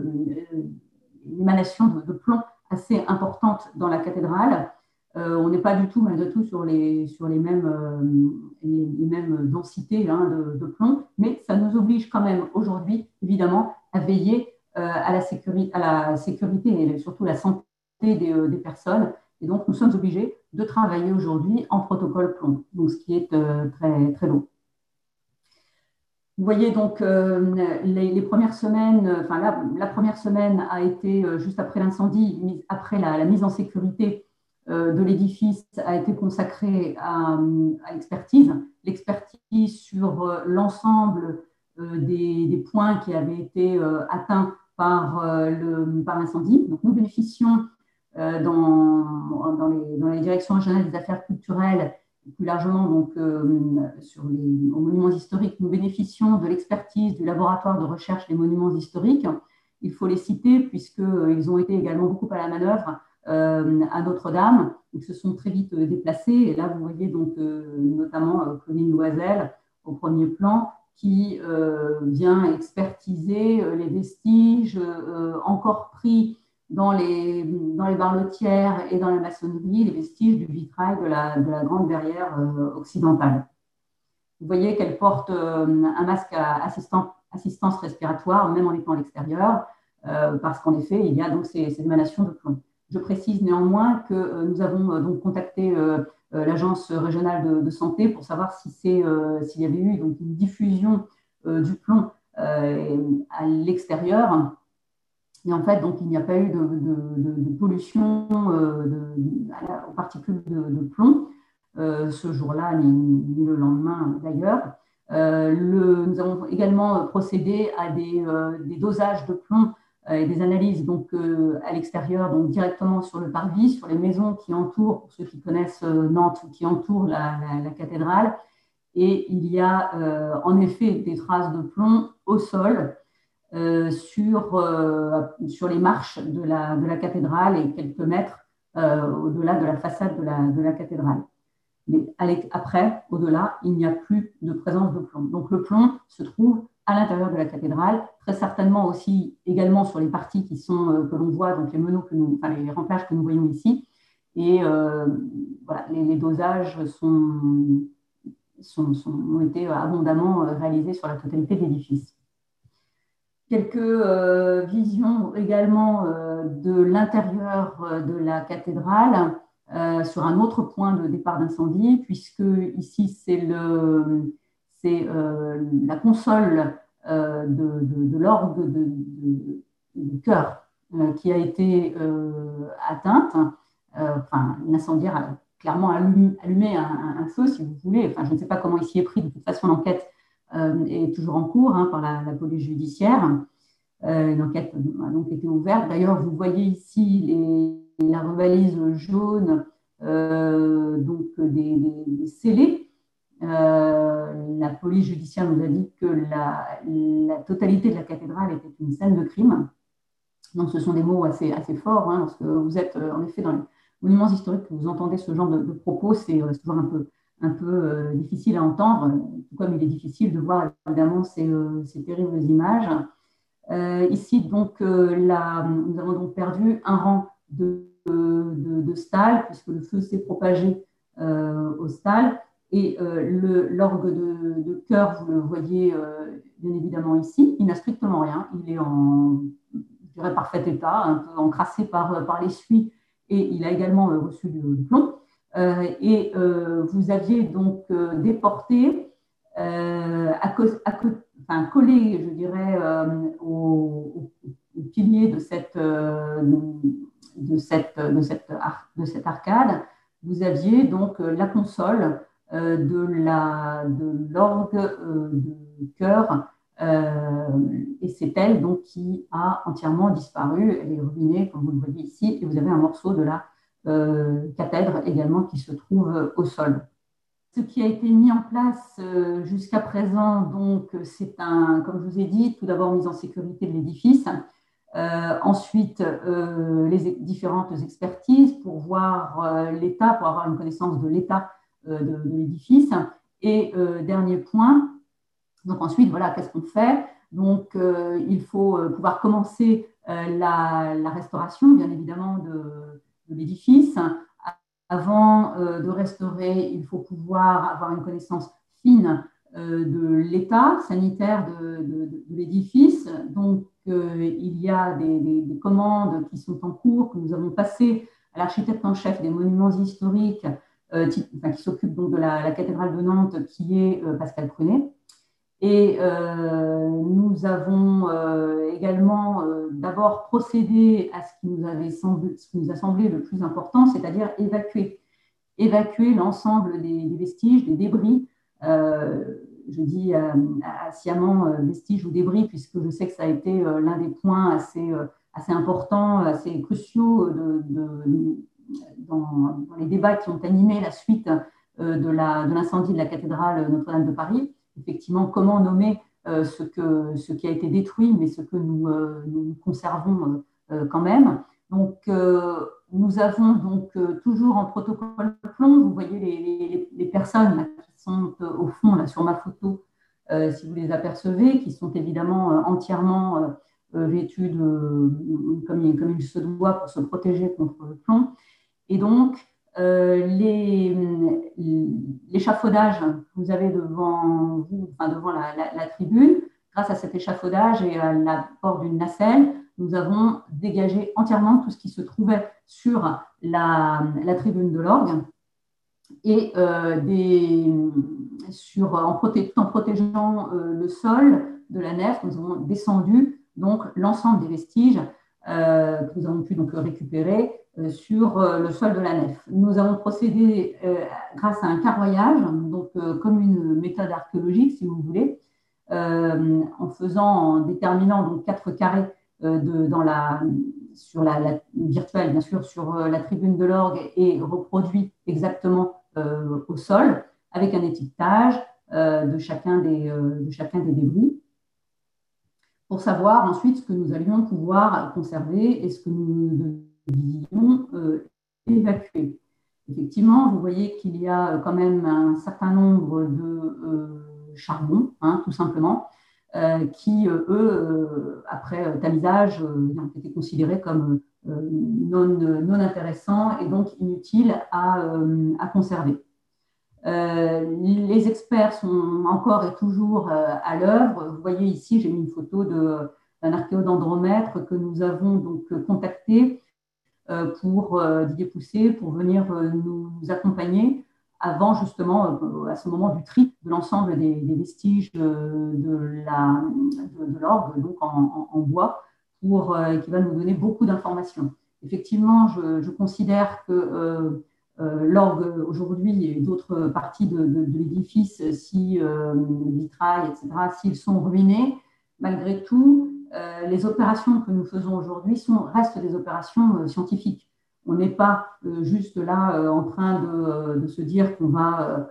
émanations de, plomb assez importantes dans la cathédrale. on n'est pas du tout, malgré tout, sur les, sur les, mêmes, les, mêmes densités hein, de, plomb, mais ça nous oblige quand même aujourd'hui, évidemment, à veiller à, la sécurité, à la sécurité et surtout la santé des, des personnes et donc, nous sommes obligés de travailler aujourd'hui en protocole plomb, donc ce qui est euh, très, long. Vous voyez donc euh, les, premières semaines, enfin la, première semaine a été euh, juste après l'incendie, après la, mise en sécurité de l'édifice a été consacrée à, l'expertise, l'expertise sur l'ensemble des, points qui avaient été atteints par l'incendie. Donc nous bénéficions euh, dans, dans, les, directions régionales des affaires culturelles plus largement donc, euh, sur les monuments historiques, nous bénéficions de l'expertise du laboratoire de recherche des monuments historiques. Il faut les citer puisqu'ils euh, ont été également beaucoup à la manœuvre à Notre-Dame. Ils se sont très vite déplacés. Et là, vous voyez donc notamment Claudine Loisel au premier plan qui vient expertiser les vestiges encore pris dans les, dans les barlotières et dans la maçonnerie les vestiges du vitrail de la, de la grande verrière occidentale. Vous voyez qu'elle porte un masque à assistance respiratoire, même en étant à l'extérieur, parce qu'en effet, il y a donc ces, ces émanations de plomb. Je précise néanmoins que euh, nous avons euh, donc contacté euh, l'agence régionale de, santé pour savoir si s'il y avait eu donc une diffusion du plomb à l'extérieur. Et en fait, donc, il n'y a pas eu de, pollution aux particules de, plomb ce jour-là, ni, le lendemain d'ailleurs. nous avons également procédé à des, dosages de plomb euh, et des analyses donc, euh, à l'extérieur, donc directement sur le parvis, sur les maisons qui entourent, pour ceux qui connaissent euh, Nantes, qui entourent la, cathédrale. Et il y a en effet des traces de plomb au sol sur, sur les marches de la, de la cathédrale et quelques mètres au-delà de la façade de la, de la cathédrale. Mais après, au-delà, il n'y a plus de présence de plomb. Donc le plomb se trouve à l'intérieur de la cathédrale, très certainement aussi également sur les parties qui sont, euh, que l'on voit, donc les meneaux, les remplages que nous voyons ici. Et euh, les, dosages sont, sont, ont été abondamment euh, réalisés sur la totalité de l'édifice. Quelques visions également de l'intérieur de la cathédrale sur un autre point de départ d'incendie, puisque ici c'est euh, la console euh, de, l'orgue de, de, cœur euh, qui a été atteinte. enfin, l'incendiaire a clairement allumé, un, feu, si vous voulez. Enfin, je ne sais pas comment il s'y est pris. De toute façon, l'enquête est toujours en cours hein, par la, police judiciaire. une enquête a donc été ouverte. D'ailleurs, vous voyez ici la revalise jaune, donc des, scellés euh, la police judiciaire nous a dit que la, totalité de la cathédrale était une scène de crime. Donc, ce sont des mots assez, forts. Hein, lorsque vous êtes euh, en effet dans les monuments historiques, que vous entendez ce genre de, propos, c'est euh, toujours un peu, un peu difficile à entendre, comme il est difficile de voir évidemment ces, ces terribles images. ici, donc, nous avons donc perdu un rang de, de, stalles, puisque le feu s'est propagé au stalles. Et euh, l'orgue de, cœur, vous le voyez euh, bien évidemment ici, il n'a strictement rien. Il est en je dirais, parfait état, un peu encrassé par, par l'essuie et il a également euh, reçu du, plomb. Et vous aviez donc déporté, à, enfin, collé, je dirais, au, pilier de cette, de, de, de arcade, vous aviez donc la console euh, de l'orgue euh, de cœur. Euh, et c'est elle donc qui a entièrement disparu. Elle est ruinée, comme vous le voyez ici, et vous avez un morceau de la cathèdre également qui se trouve au sol. Ce qui a été mis en place jusqu'à présent, donc, c'est un, comme je vous ai dit, tout d'abord mise en sécurité de l'édifice, ensuite les différentes expertises pour voir l'état, pour avoir une connaissance de l'état euh, de, l'édifice. Et euh, dernier point, donc ensuite, voilà, qu'est-ce qu'on fait? Donc, euh, il faut pouvoir commencer la, restauration, bien évidemment, de, l'édifice. Avant de restaurer, il faut pouvoir avoir une connaissance fine de l'état sanitaire de, l'édifice. Donc, il y a des, des, commandes qui sont en cours, que nous avons passées à l'architecte en chef des monuments historiques euh, qui, s'occupe donc de la, cathédrale de Nantes, qui est euh, Pascal Prunet. Et euh, nous avons également d'abord procédé à ce qui, nous avait semblé, ce qui nous a semblé le plus important, c'est-à-dire évacuer, évacuer l'ensemble des, vestiges, des débris. je dis sciemment vestiges ou débris, puisque je sais que ça a été l'un des points assez, importants, assez cruciaux dans, les débats qui ont animé la suite euh, de l'incendie de, la cathédrale Notre-Dame de Paris. Effectivement, comment nommer euh, ce, qui a été détruit, mais ce que nous, euh, conservons quand même. Donc, nous avons donc toujours en protocole plomb, vous voyez les, personnes qui sont au fond là, sur ma photo, si vous les apercevez, qui sont évidemment entièrement vêtus de, comme, comme il se doit pour se protéger contre le plomb. Et donc, l'échafaudage que vous avez devant vous, enfin devant la, tribune, grâce à cet échafaudage et à l'apport d'une nacelle, nous avons dégagé entièrement tout ce qui se trouvait sur la, tribune de l'orgue. Et euh, en, en protégeant euh, le sol de la nef, nous avons descendu donc l'ensemble des vestiges euh, que nous avons pu donc récupérer sur le sol de la nef. Nous avons procédé grâce à un carroyage, donc comme une méthode archéologique si vous voulez, en faisant, en déterminant donc quatre carrés de, dans la, sur la, la, virtuelle, bien sûr, sur la tribune de l'orgue et reproduit exactement euh, au sol avec un étiquetage euh, de, chacun des, euh, de chacun des débris pour savoir ensuite ce que nous allions pouvoir conserver et ce que nous devions évacuer. Effectivement, vous voyez qu'il y a quand même un certain nombre de charbons, hein, tout simplement, qui, eux, après tamisage, ont été considérés comme non, non intéressants et donc inutiles à, à conserver. Euh, les experts sont encore et toujours euh, à l'œuvre. Vous voyez ici, j'ai mis une photo d'un archéodendromètre que nous avons donc contacté euh, pour Didier Poussé pour venir nous, accompagner avant justement à ce moment du tri de l'ensemble des, vestiges de, l'orgue, en, bois, pour, qui va nous donner beaucoup d'informations. Effectivement, je, considère que l'orgue aujourd'hui et d'autres parties de, l'édifice, si euh, vitrail, etc., s'ils sont ruinés, malgré tout, euh, les opérations que nous faisons aujourd'hui restent des opérations scientifiques. On n'est pas juste là en train de, se dire qu'on va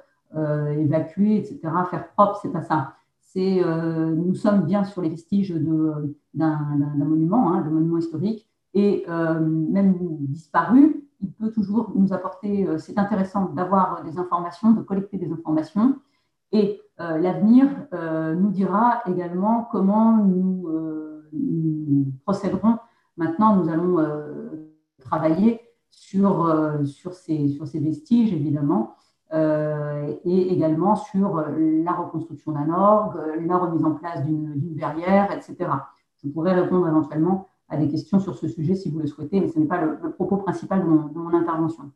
évacuer, etc., faire propre, c'est pas ça. Nous sommes bien sur les vestiges d'un, monument, hein, d'un monument historique, et même disparu, il peut toujours nous apporter, euh, c'est intéressant d'avoir des informations, de collecter des informations. Et euh, l'avenir euh, nous dira également comment nous, procéderons. Maintenant, nous allons travailler sur, sur, ces, vestiges, évidemment, et également sur la reconstruction d'un orgue, la remise en place d'une verrière, etc. Je pourrais répondre éventuellement à des questions sur ce sujet si vous le souhaitez, mais ce n'est pas le, propos principal de mon, intervention.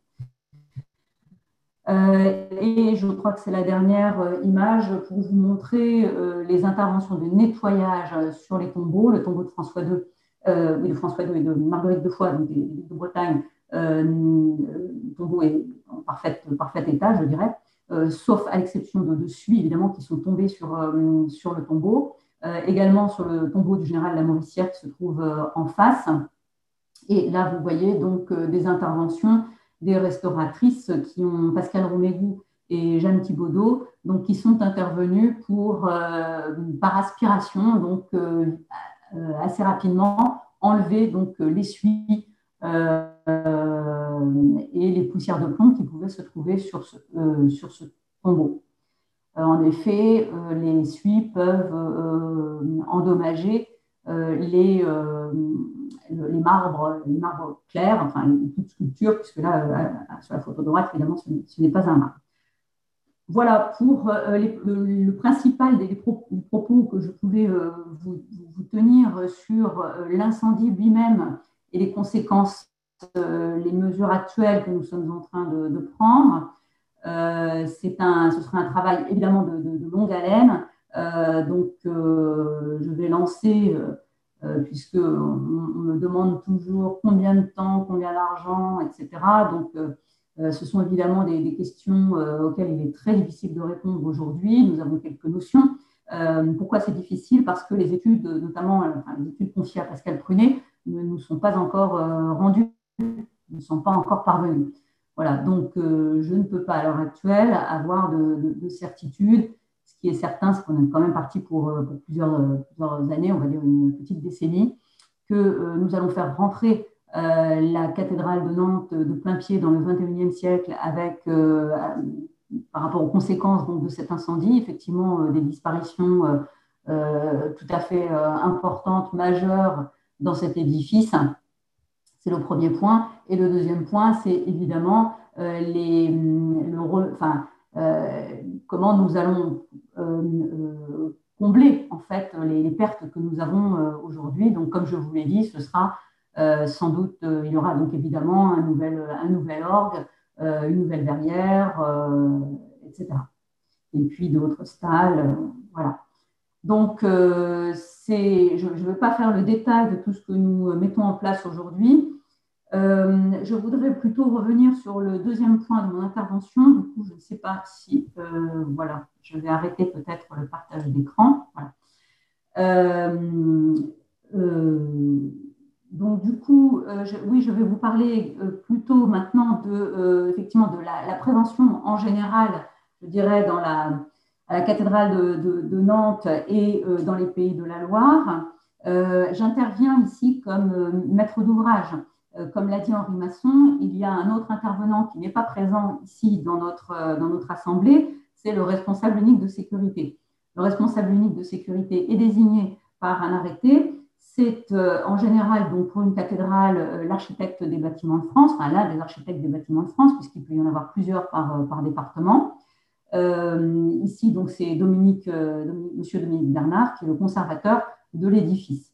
Euh, et je crois que c'est la dernière euh, image pour vous montrer euh, les interventions de nettoyage sur les tombeaux, le tombeau de François II, oui, de François II et de Marguerite de Foix, donc de, Bretagne. le tombeau est en parfait, état, je dirais, sauf à l'exception de, suies, évidemment, qui sont tombées sur le tombeau. Euh, également sur le tombeau du général Lamoricière qui se trouve euh, en face. Et là, vous voyez donc euh, des interventions des restauratrices qui ont Pascal Romégou et Jeanne Thibaudot, donc qui sont intervenues pour, par aspiration, donc assez rapidement, enlever donc l'essuie et les poussières de plomb qui pouvaient se trouver sur ce tombeau. Euh, en effet, euh, les suies peuvent euh, endommager les, les, marbres, les marbres clairs, enfin toute sculpture, puisque là, sur la photo droite, évidemment, ce n'est pas un marbre. Voilà pour le, principal des, propos que je pouvais vous, tenir sur l'incendie lui-même et les conséquences, les mesures actuelles que nous sommes en train de prendre. Euh, un, ce sera un travail évidemment de, longue haleine. Euh, donc, euh, je vais lancer, puisque on, me demande toujours combien de temps, combien d'argent, etc. Donc, ce sont évidemment des, questions auxquelles il est très difficile de répondre aujourd'hui. Nous avons quelques notions. pourquoi c'est difficile? Parce que les études, notamment les études confiées à Pascal Prunet, ne nous sont pas encore rendues, ne sont pas encore parvenues. Voilà, donc euh, je ne peux pas à l'heure actuelle avoir de, certitude. Ce qui est certain, c'est qu'on est quand même parti pour, euh, plusieurs, années, on va dire une petite décennie, que euh, nous allons faire rentrer la cathédrale de Nantes de plein pied dans le 21e siècle avec, par rapport aux conséquences donc, de cet incendie, effectivement des disparitions tout à fait importante, majeure dans cet édifice. C'est le premier point. Et le deuxième point, c'est évidemment les, le, enfin, comment nous allons combler en fait les, pertes que nous avons aujourd'hui. Donc, comme je vous l'ai dit, ce sera sans doute, il y aura donc évidemment un nouvel, un nouvel orgue, une nouvelle verrière, etc. Et puis d'autres stalles, voilà. Donc, je ne veux pas faire le détail de tout ce que nous mettons en place aujourd'hui. Euh, je voudrais plutôt revenir sur le deuxième point de mon intervention. Du coup, je ne sais pas si, euh, voilà, je vais arrêter peut-être le partage d'écran. Euh, donc, du coup, oui, je vais vous parler plutôt maintenant de, effectivement, de la, prévention en général, je dirais, dans la, à la cathédrale de, Nantes et dans les pays de la Loire. J'interviens ici comme maître d'ouvrage. Euh, comme l'a dit Henri Masson, il y a un autre intervenant qui n'est pas présent ici dans notre, euh, dans notre assemblée, c'est le responsable unique de sécurité. Le responsable unique de sécurité est désigné par un arrêté. C'est euh, en général, donc pour une cathédrale, l'architecte des bâtiments de France, enfin l'un des architectes des bâtiments de France, puisqu'il peut y en avoir plusieurs par département. Ici, donc, c'est Dominique, Dominique, Monsieur Dominique Bernard, qui est le conservateur de l'édifice.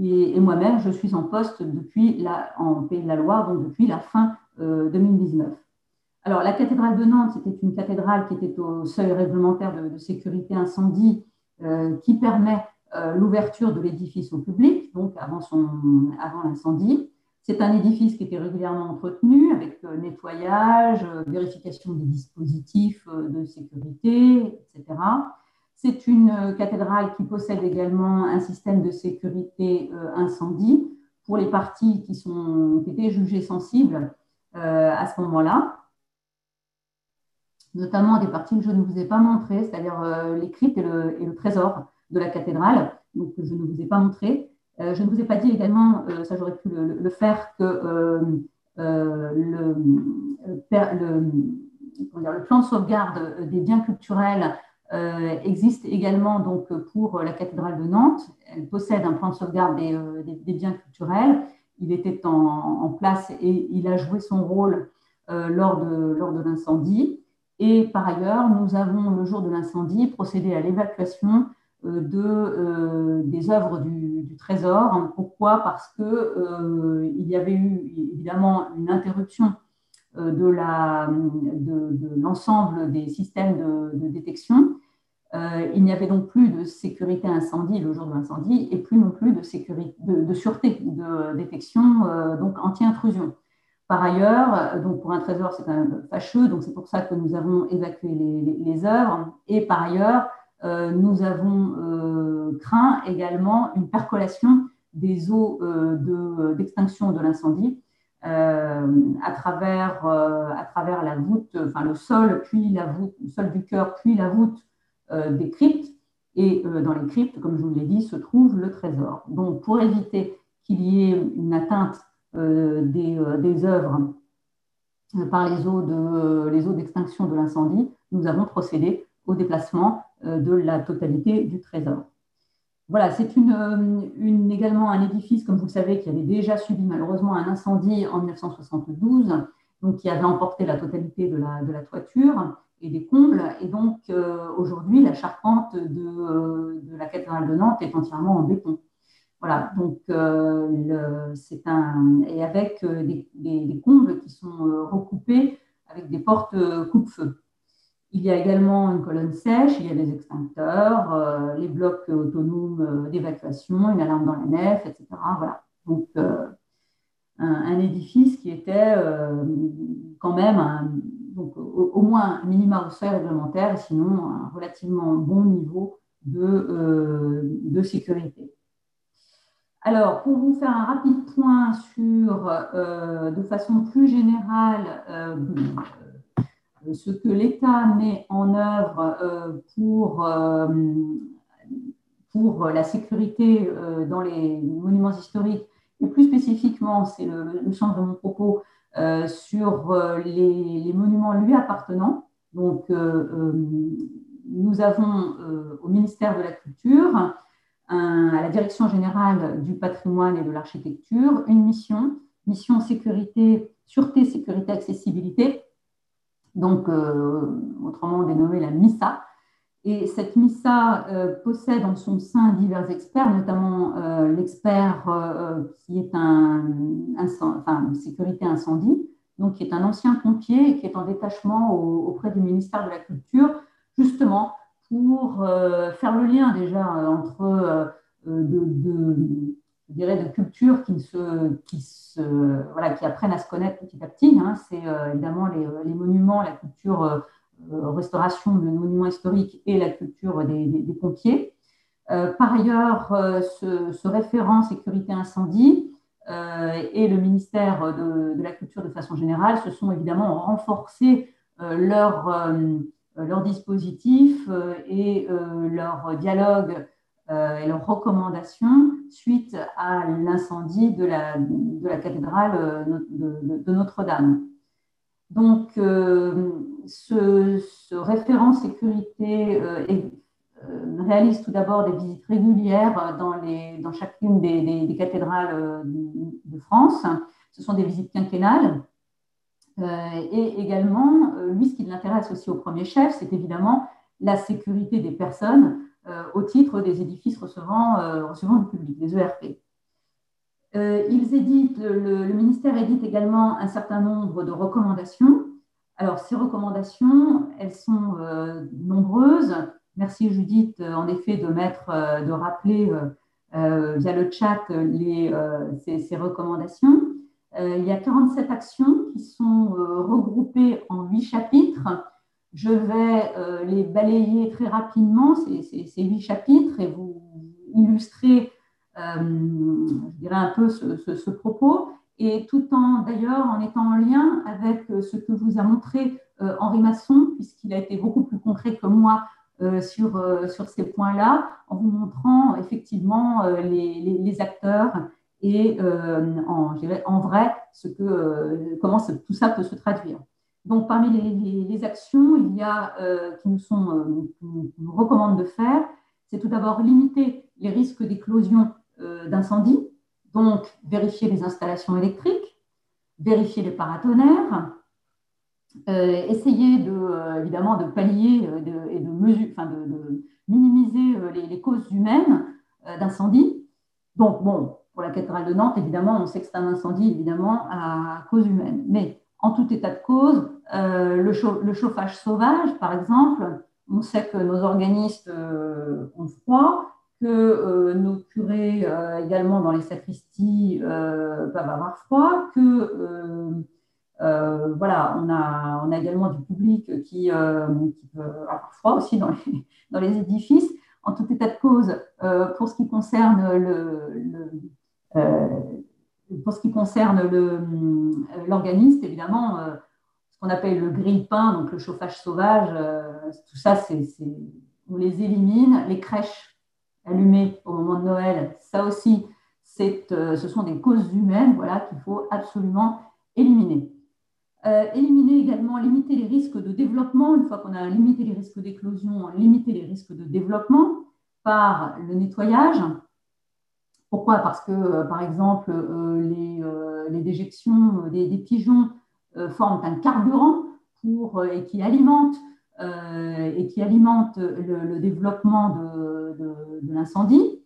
Et, moi-même, je suis en poste depuis en Pays de la Loire, donc depuis la fin 2019. Euh, Alors, la cathédrale de Nantes, c'était une cathédrale qui était au seuil réglementaire de, sécurité incendie euh, qui permet euh, l'ouverture de l'édifice au public, donc avant, avant l'incendie. C'est un édifice qui était régulièrement entretenu avec nettoyage, vérification des dispositifs de sécurité, etc. C'est une euh, cathédrale qui possède également un système de sécurité euh, incendie pour les parties qui, sont, étaient jugées sensibles euh, à ce moment-là, notamment des parties que je ne vous ai pas montrées, c'est-à-dire les cryptes et le, trésor de la cathédrale, donc je ne vous ai pas montré. Je ne vous ai pas dit également, ça j'aurais pu le, faire, que le, le, plan de sauvegarde des biens culturels euh, existe également donc pour la cathédrale de Nantes. Elle possède un plan de sauvegarde des, euh, biens culturels. Il était en, place et il a joué son rôle euh, lors de l'incendie. Et par ailleurs, nous avons, le jour de l'incendie, procédé à l'évacuation de, des œuvres du, Trésor. Pourquoi? Parce qu'il y avait eu évidemment une interruption de l'ensemble de, des systèmes de, détection. Euh, il n'y avait donc plus de sécurité incendie le jour de l'incendie et plus non plus de, sécurité, de, sûreté de détection, euh, donc anti-intrusion. Par ailleurs, donc pour un trésor, c'est un fâcheux, donc c'est pour ça que nous avons évacué les, œuvres. Et par ailleurs, euh, nous avons craint également une percolation des eaux d'extinction de, l'incendie à, travers, à travers la voûte, enfin le sol, puis la voûte, sol du cœur, puis la voûte euh, des cryptes. Et euh, dans les cryptes, comme je vous l'ai dit, se trouve le trésor. Donc, pour éviter qu'il y ait une atteinte euh, des, des, œuvres par les eaux, de, les eaux d'extinction de l'incendie, nous avons procédé au déplacement de la totalité du trésor. Voilà, c'est une, une, également un édifice, comme vous le savez, qui avait déjà subi malheureusement un incendie en 1972, donc qui avait emporté la totalité de la, de la toiture et des combles. Et donc, euh, aujourd'hui, la charpente de, de, la cathédrale de Nantes est entièrement en béton. Voilà, donc euh, c'est un. Et avec euh, des, combles qui sont recoupés avec des portes coupe-feu. Il y a également une colonne sèche, il y a des extincteurs, les blocs autonomes d'évacuation, une alarme dans la nef, etc. Voilà. Donc, un, un, édifice qui était quand même donc au, moins un minima au seuil réglementaire sinon un relativement bon niveau de, euh, de sécurité. Alors, pour vous faire un rapide point sur, euh, de façon plus générale, euh, ce que l'État met en œuvre pour, pour la sécurité dans les monuments historiques, et plus spécifiquement, c'est le, le, de mon propos, euh, sur euh, les, monuments lui appartenant. Donc, euh, nous avons au ministère de la Culture, à la Direction générale du patrimoine et de l'architecture, une mission, mission sécurité, sûreté, sécurité, accessibilité, donc autrement dénommée la MISA, et cette MISA euh, possède en son sein divers experts, notamment euh, l'expert euh, qui est un, enfin, sécurité incendie, donc qui est un ancien pompier et qui est en détachement auprès du ministère de la Culture, justement pour faire le lien déjà entre de, de, je dirais de cultures qui, apprennent à se connaître petit à petit. Hein. C'est évidemment les, les, monuments, la culture euh, restauration de monuments historiques et la culture des, pompiers. Euh, par ailleurs, euh, ce, référent sécurité incendie et le ministère de, la Culture de façon générale se sont évidemment renforcés leur, leur dispositif et leur dialogue et leurs recommandations suite à l'incendie de la, cathédrale de Notre-Dame. Donc, euh, ce, référent sécurité euh, euh, réalise tout d'abord des visites régulières dans chacune des, cathédrales de France. Ce sont des visites quinquennales. et également, lui, ce qui l'intéresse aussi au premier chef, c'est évidemment la sécurité des personnes au titre des édifices recevant, recevant du public, des ERP. Euh, ils éditent, le, ministère édite également un certain nombre de recommandations. Alors, ces recommandations, elles sont euh, nombreuses. Merci Judith, euh, en effet, de mettre, de rappeler via le chat les, ces, recommandations. il y a 47 actions qui sont regroupées en 8 chapitres. Je vais les balayer très rapidement, ces, 8 chapitres, et vous illustrer euh, je dirais un peu ce, propos, et tout en d'ailleurs en étant en lien avec euh, ce que vous a montré euh, Henri Masson, puisqu'il a été beaucoup plus concret que moi sur, sur ces points-là, en vous montrant effectivement les, les, acteurs et en, en, vrai ce que, comment tout ça peut se traduire. Donc, parmi les, actions, il a qui nous sont, recommandent de faire, c'est tout d'abord limiter les risques d'éclosion euh, d'incendie, donc vérifier les installations électriques, vérifier les paratonnerres, euh, essayer de, euh, évidemment de pallier et de, minimiser les, causes humaines d'incendie. Donc, bon, pour la cathédrale de Nantes, évidemment, on sait que c'est un incendie, évidemment, à cause humaine. En tout état de cause, le, chauffage sauvage, par exemple, on sait que nos organistes ont froid, que euh, nos curés euh, également dans les sacristies euh, peuvent avoir froid, que voilà, on a, on a également du public qui, peut avoir froid aussi dans les, édifices. En tout état de cause, pour ce qui concerne le, pour ce qui concerne l'organiste, évidemment, ce qu'on appelle le grille-pain, donc le chauffage sauvage, tout ça, c'est, on les élimine. Les crèches allumées au moment de Noël, ça aussi, euh, ce sont des causes humaines voilà, qu'il faut absolument éliminer. Euh, éliminer également, limiter les risques de développement, une fois qu'on a limité les risques d'éclosion, limiter les risques de développement par le nettoyage. Pourquoi? Parce que, euh, par exemple, les, déjections des, pigeons forment un carburant pour, et qui alimente euh, et qui alimente le, développement de, l'incendie.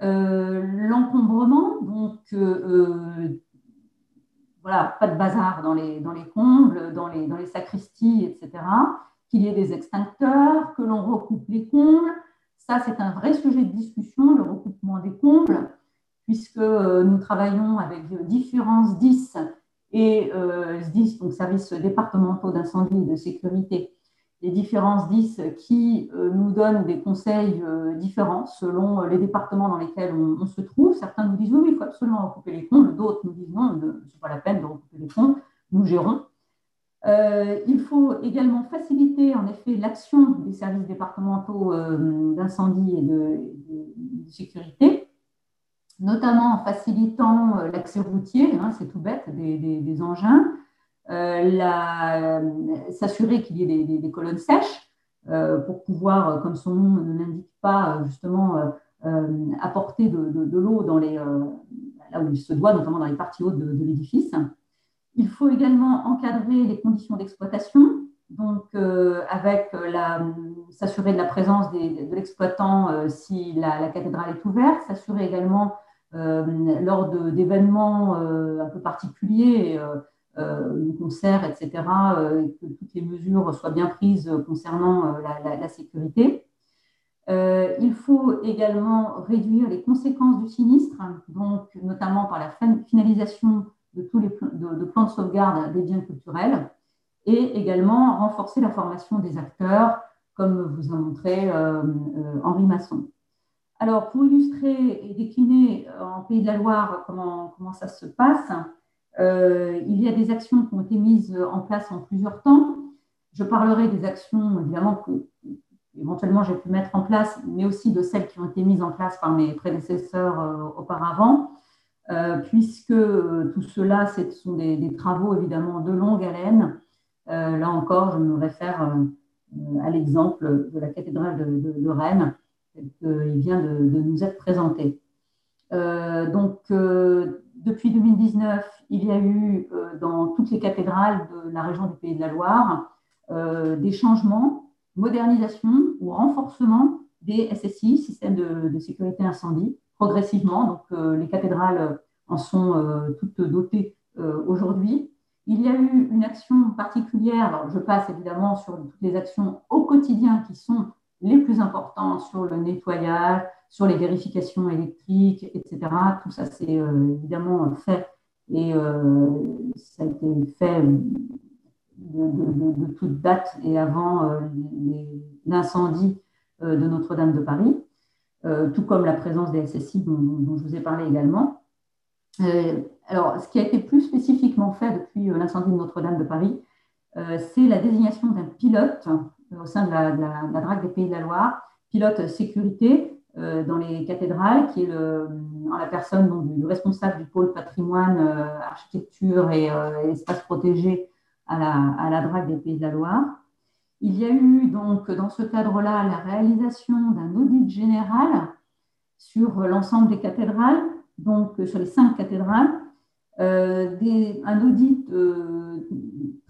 Euh, l'encombrement, donc euh, voilà, pas de bazar dans les, dans les combles, dans les, dans les sacristies, etc. Qu'il y ait des extincteurs, que l'on recoupe les combles. Ça, c'est un vrai sujet de discussion, le recoupement des combles, puisque nous travaillons avec différents SDIS et SDIS, donc services départementaux d'incendie et de sécurité, les différences 10 qui euh, nous donnent des conseils euh, différents selon euh, les départements dans lesquels on, se trouve. Certains nous disent oui, il faut absolument recouper les comptes, d'autres nous disent non, ce n'est pas la peine de recouper les comptes, nous gérons. Il faut également faciliter en effet l'action des services départementaux d'incendie et de, sécurité, notamment en facilitant l'accès routier, hein, c'est tout bête, des engins, euh, euh, s'assurer qu'il y ait des, colonnes sèches pour pouvoir, comme son nom ne l'indique pas, justement apporter de, l'eau dans les, là où il se doit, notamment dans les parties hautes de, l'édifice. Il faut également encadrer les conditions d'exploitation, donc avec s'assurer de la présence de l'exploitant si la, cathédrale est ouverte, s'assurer également euh, lors d'événements euh, un peu particuliers, euh, concerts, etc., que toutes les mesures soient bien prises concernant la, sécurité. il faut également réduire les conséquences du sinistre, donc notamment par la finalisation de tous les plans de sauvegarde des biens culturels, et également renforcer la formation des acteurs, comme vous a montré Henri Masson. Alors, pour illustrer et décliner euh, en Pays de la Loire comment, comment ça se passe, euh, il y a des actions qui ont été mises en place en plusieurs temps. Je parlerai des actions, évidemment, que éventuellement j'ai pu mettre en place, mais aussi de celles qui ont été mises en place par mes prédécesseurs euh, auparavant, puisque tout cela, ce sont des, travaux évidemment de longue haleine. là encore, je me réfère à l'exemple de la cathédrale de Rennes, il vient de, nous être présenté. Euh, donc, euh, depuis 2019, il y a eu euh, dans toutes les cathédrales de la région du Pays de la Loire des changements, modernisation ou renforcement des SSI, système de, sécurité incendie, progressivement. Donc, les cathédrales en sont toutes dotées aujourd'hui. Il y a eu une action particulière, je passe évidemment sur toutes les actions au quotidien qui sont les plus importants sur le nettoyage, sur les vérifications électriques, etc. Tout ça, c'est euh, évidemment fait et euh, ça a été fait de, toute date et avant euh, l'incendie de Notre-Dame de Paris, tout comme la présence des SSI dont, je vous ai parlé également. alors, ce qui a été plus spécifiquement fait depuis l'incendie de Notre-Dame de Paris, c'est la désignation d'un pilote au sein de la, de DRAC des Pays de la Loire, pilote sécurité euh, dans les cathédrales, qui est le, la personne du, responsable du pôle patrimoine, euh, architecture et, euh, espace protégé à la, à la DRAC des Pays de la Loire. Il y a eu donc dans ce cadre-là la réalisation d'un audit général sur l'ensemble des cathédrales, donc sur les cinq cathédrales, des, un audit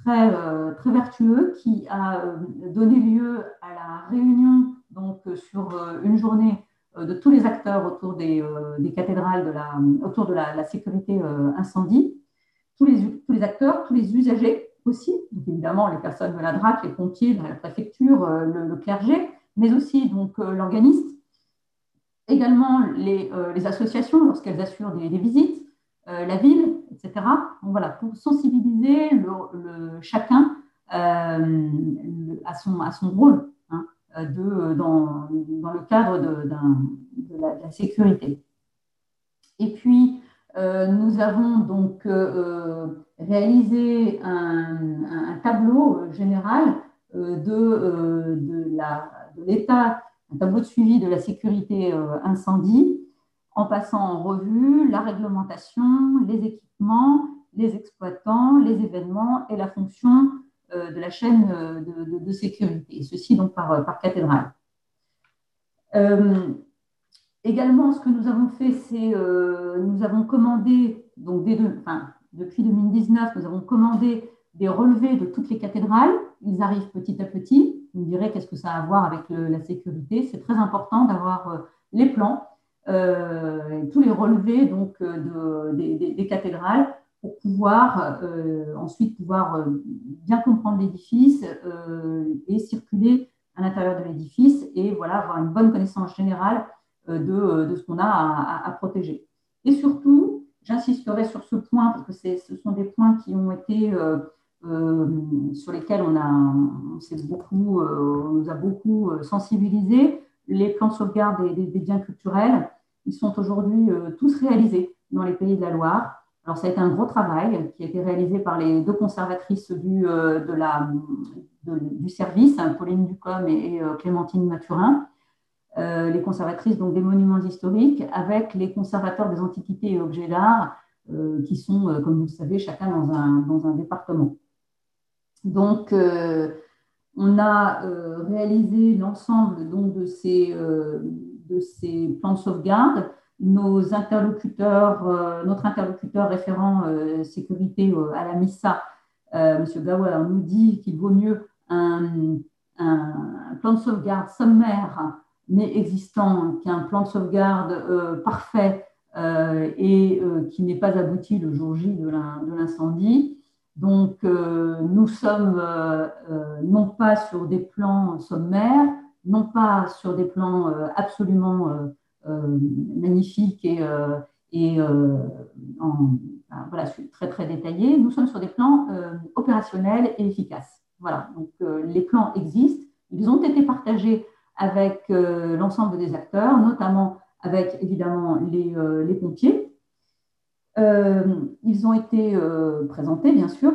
très, euh, très vertueux qui a euh, donné lieu à la réunion donc, euh, sur une journée de tous les acteurs autour des, cathédrales, de la, autour de la, sécurité incendie, tous les acteurs, tous les usagers aussi, donc évidemment les personnes de la DRAC, les pompiers, la préfecture, le, clergé, mais aussi donc l'organiste, également les, les associations lorsqu'elles assurent des, visites, la ville, etc. Donc voilà, pour sensibiliser le, chacun euh, à, son, à son rôle hein, de, dans, dans, le cadre de, de, la, sécurité. Et puis, euh, nous avons donc euh, réalisé un, tableau général de, de l'état, un tableau de suivi de la sécurité incendie en passant en revue la réglementation, les équipements, les exploitants, les événements et la fonction euh, de la chaîne euh, de, sécurité, ceci donc par, euh, par cathédrale. également, ce que nous avons fait, c'est nous avons commandé, donc depuis 2019, nous avons commandé des relevés de toutes les cathédrales. Ils arrivent petit à petit. Vous me direz qu'est-ce que ça a à voir avec la sécurité? C'est très important d'avoir les plans euh, tous les relevés donc, euh, de, des, cathédrales pour pouvoir euh, ensuite pouvoir bien comprendre l'édifice et circuler à l'intérieur de l'édifice et voilà, avoir une bonne connaissance générale de, de ce qu'on a à, protéger. Et surtout, j'insisterai sur ce point parce que ce sont des points qui ont été sur lesquels on, a, on, beaucoup, on nous a beaucoup sensibilisés, les plans de sauvegarde des, biens culturels ils sont aujourd'hui euh, tous réalisés dans les pays de la Loire. Alors, ça a été un gros travail qui a été réalisé par les deux conservatrices du, euh, de la, du service, Pauline Ducom et, euh, Clémentine Mathurin, les conservatrices donc, des monuments historiques, avec les conservateurs des antiquités et objets d'art, qui sont, comme vous le savez, chacun dans un, dans un département. Donc, On a réalisé l'ensemble donc de ces, de ces plans de sauvegarde. Nos interlocuteurs, notre interlocuteur référent sécurité à la MISA, M. Gauer, nous dit qu'il vaut mieux un, un plan de sauvegarde sommaire mais existant qu'un plan de sauvegarde euh, parfait euh, et euh, qui n'est pas abouti le jour J de l'incendie. Donc, nous sommes non pas sur des plans sommaires, non pas sur des plans absolument magnifiques et, voilà, très très détaillés. Nous sommes sur des plans opérationnels et efficaces. Voilà, donc les plans existent, ils ont été partagés avec euh, l'ensemble des acteurs, notamment avec évidemment les, euh, pompiers. Euh, ils ont été présentés, bien sûr.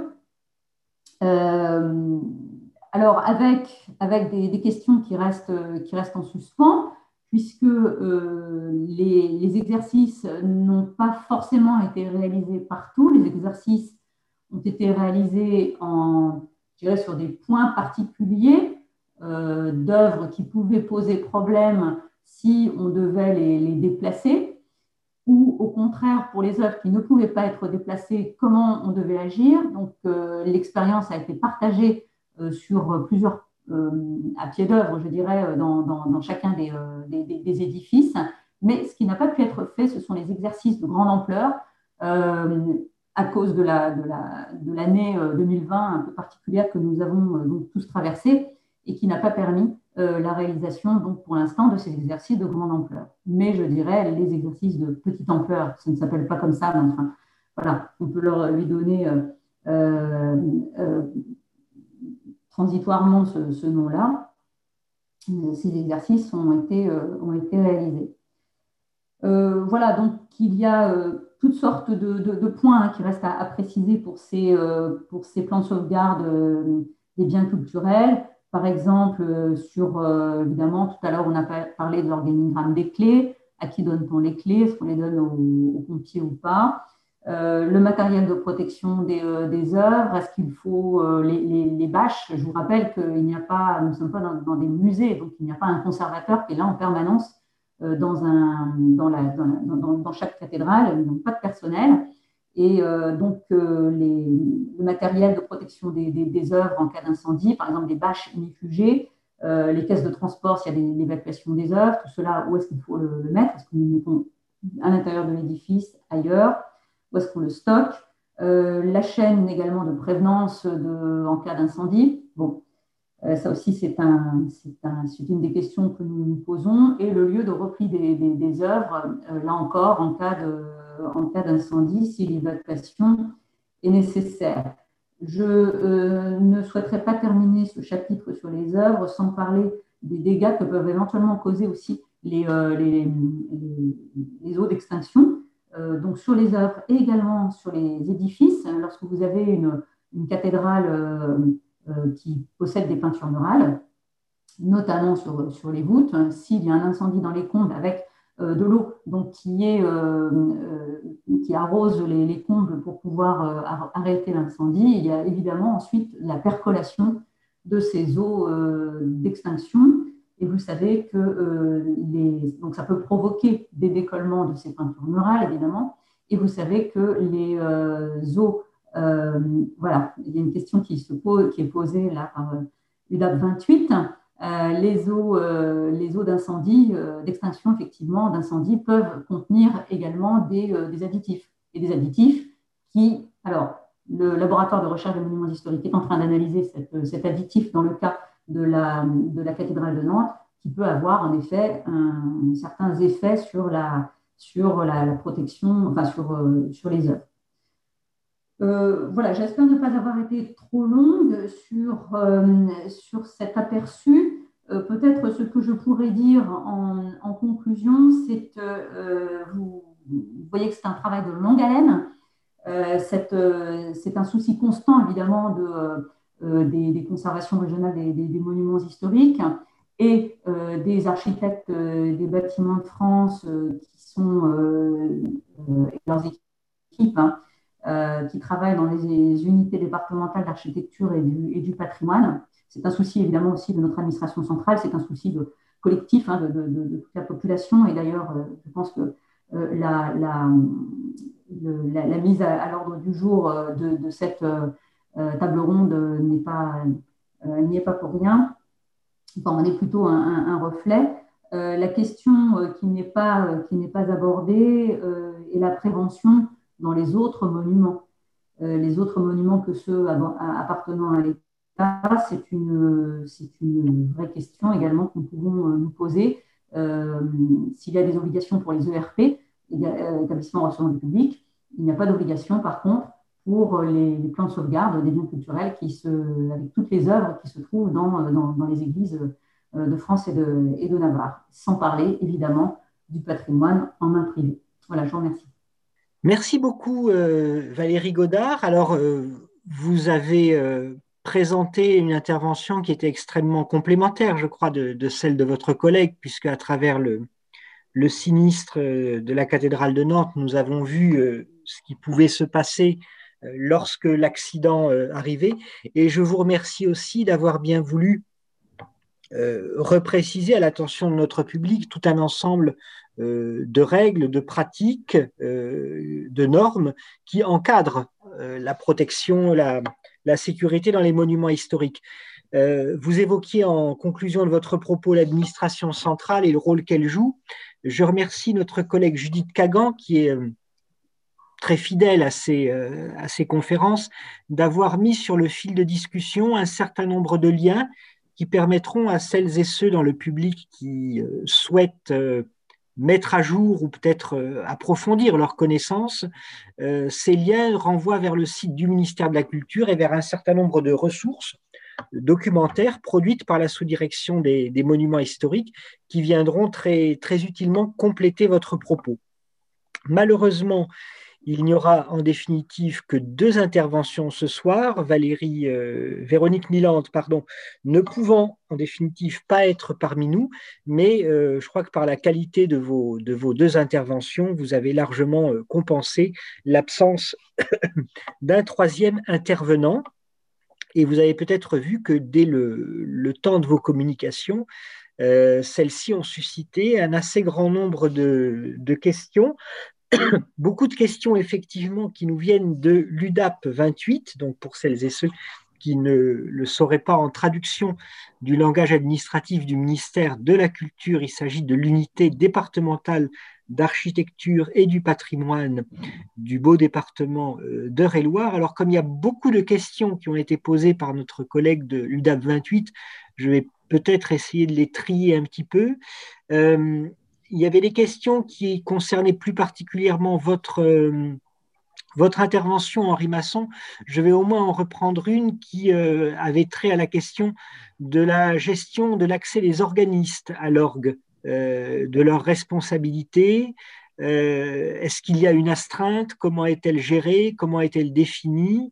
alors, avec, avec des, questions qui restent, qui restent en suspens, puisque les, exercices n'ont pas forcément été réalisés partout. Les exercices ont été réalisés en, je sur des points particuliers euh, d'œuvres qui pouvaient poser problème si on devait les, déplacer, ou au contraire, pour les œuvres qui ne pouvaient pas être déplacées, comment on devait agir. Donc, euh, l'expérience a été partagée euh, sur plusieurs, à pied d'œuvre, je dirais, dans, chacun des, édifices. Mais ce qui n'a pas pu être fait, ce sont les exercices de grande ampleur à cause de l'année la, de 2020 un peu particulière que nous avons tous traversée et qui n'a pas permis euh, la réalisation, donc pour l'instant, de ces exercices de grande ampleur. Mais je dirais, les exercices de petite ampleur, ça ne s'appelle pas comme ça, mais enfin, voilà, on peut leur lui donner euh, euh, transitoirement ce, nom-là. Ces exercices ont été, ont été réalisés. voilà, donc il y a toutes sortes de, points hein, qui restent à, préciser pour ces, pour ces plans de sauvegarde des biens culturels. Par exemple, euh, sur, euh, évidemment, tout à l'heure, on a parlé de l'organigramme des clés. À qui donne-t-on les clés Est-ce qu'on les donne aux, pompiers ou pas euh, le matériel de protection des, œuvres, est-ce qu'il faut les, bâches Je vous rappelle qu'il n'y a pas, nous ne sommes pas dans, des musées, donc il n'y a pas un conservateur qui est là en permanence dans, un, dans, la, dans, dans chaque cathédrale, n'ont pas de personnel. Et euh, donc, euh, le matériel de protection des, des, œuvres en cas d'incendie, par exemple des bâches unifugées, euh, les caisses de transport s'il y a l'évacuation des œuvres, tout cela, où est-ce qu'il faut le, mettre? Est-ce nous le mettons à l'intérieur de l'édifice, ailleurs? Où est-ce qu'on le stocke? La chaîne également de prévenance en cas d'incendie. Bon, ça aussi, c'est un, un, une des questions que nous nous posons. Et le lieu de repli des, des œuvres, là encore, en cas de euh, en cas d'incendie si l'évacuation est nécessaire. Je euh, ne souhaiterais pas terminer ce chapitre sur les œuvres sans parler des dégâts que peuvent éventuellement causer aussi les, euh, eaux d'extinction. donc sur les œuvres et également sur les édifices, lorsque vous avez une, cathédrale qui possède des peintures murales, notamment sur, les voûtes, s'il y a un incendie dans les combles avec euh, de l'eau qui, est, euh, euh, qui arrose les, combles pour pouvoir arrêter l'incendie. Il y a évidemment ensuite la percolation de ces eaux d'extinction. Et vous savez que les, donc ça peut provoquer des décollements de ces peintures murales, évidemment. Et vous savez que les eaux, voilà, il y a une question qui, se pose, qui est posée là par UDAP 28. Euh, les eaux, euh, les eaux d'incendie, euh, d'extinction effectivement d'incendie peuvent contenir également des, additifs. Et des additifs qui, alors, le laboratoire de recherche des monuments historiques est en train d'analyser cet additif dans le cas de la, de la cathédrale de Nantes, qui peut avoir en effet certains effets sur la, sur la, protection, enfin sur, sur les œuvres. Euh, voilà, j'espère ne pas avoir été trop longue sur, euh, sur cet aperçu. Euh, peut-être ce que je pourrais dire en, conclusion, c'est que vous, voyez que c'est un travail de longue haleine. c'est un souci constant, évidemment, de, des, conservations régionales des, monuments historiques et des architectes des bâtiments de France qui sont leurs équipes. Hein, euh, qui travaillent dans les unités départementales d'architecture et du, patrimoine. c'est un souci évidemment aussi de notre administration centrale, c'est un souci collectif hein, de, toute la population. Et d'ailleurs, je pense que la, la, la, mise à, l'ordre du jour de, cette table ronde n'est pas, n'y est pas pour rien. Enfin, on est plutôt un, un reflet. Euh, la question euh, qui n'est pas, euh, pas abordée est la prévention dans les autres monuments. les autres monuments que ceux appartenant à l'État, c'est une, une vraie question également que nous pouvons nous poser. S'il y a des obligations pour les ERP, établissements recevant du public, il n'y a pas d'obligation par contre pour les, plans de sauvegarde des biens culturels qui se, avec toutes les œuvres qui se trouvent dans, dans les églises euh, de France et de, et de Navarre, sans parler évidemment du patrimoine en main privée. Voilà, je vous remercie. Merci beaucoup euh, Valérie Godard. Alors, euh, vous avez présenté une intervention qui était extrêmement complémentaire, je crois, de, celle de votre collègue, puisque à travers le, le, sinistre de la cathédrale de Nantes, nous avons vu ce qui pouvait se passer lorsque l'accident arrivait. Et je vous remercie aussi d'avoir bien voulu euh, repréciser à l'attention de notre public tout un ensemble euh, de règles, de pratiques, euh, de normes qui encadrent la protection, la, sécurité dans les monuments historiques. vous évoquiez en conclusion de votre propos l'administration centrale et le rôle qu'elle joue. Je remercie notre collègue Judith Kagan, qui est très fidèle à ces, à ces conférences, d'avoir mis sur le fil de discussion un certain nombre de liens qui permettront à celles et ceux dans le public qui euh, souhaitent euh, mettre à jour ou peut-être euh, approfondir leurs connaissances, ces liens renvoient vers le site du ministère de la Culture et vers un certain nombre de ressources documentaires produites par la sous-direction des, des, monuments historiques qui viendront très, très utilement compléter votre propos. Malheureusement, il n'y aura en définitive que deux interventions ce soir. Valérie, euh, Véronique Milande, pardon, ne pouvant en définitive pas être parmi nous, mais euh, je crois que par la qualité de vos, de vos deux interventions, vous avez largement euh, compensé l'absence d'un troisième intervenant. Et vous avez peut-être vu que dès le, temps de vos communications, celles-ci ont suscité un assez grand nombre de questions beaucoup de questions effectivement qui nous viennent de l'UDAP 28, donc pour celles et ceux qui ne le sauraient pas en traduction du langage administratif du ministère de la Culture, il s'agit de l'unité départementale d'architecture et du patrimoine du beau département euh, d'Eure-et-Loire. Alors comme il y a beaucoup de questions qui ont été posées par notre collègue de l'UDAP 28, je vais peut-être essayer de les trier un petit peu. Euh, il y avait des questions qui concernaient plus particulièrement votre, euh, votre intervention, Henri Masson. Je vais au moins en reprendre une qui euh, avait trait à la question de la gestion de l'accès des organistes à l'orgue, euh, de leurs responsabilités. Est-ce qu'il y a une astreinte? Comment est-elle gérée? Comment est-elle définie?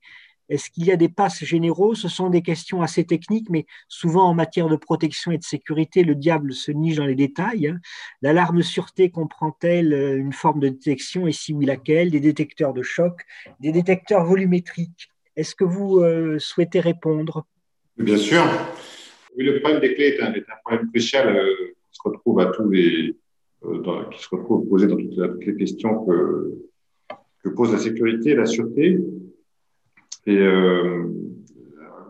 Est-ce qu'il y a des passes généraux? Ce sont des questions assez techniques, mais souvent en matière de protection et de sécurité, le diable se niche dans les détails. Hein. L'alarme sûreté comprend-elle euh, une forme de détection et si oui laquelle? Des détecteurs de choc, des détecteurs volumétriques Est-ce que vous euh, souhaitez répondre? Bien sûr. Oui, le problème des clés est un, problème crucial euh, qui se retrouve à tous les, qui se retrouve posé dans toutes, les questions que, que pose la sécurité et la sûreté. Et euh,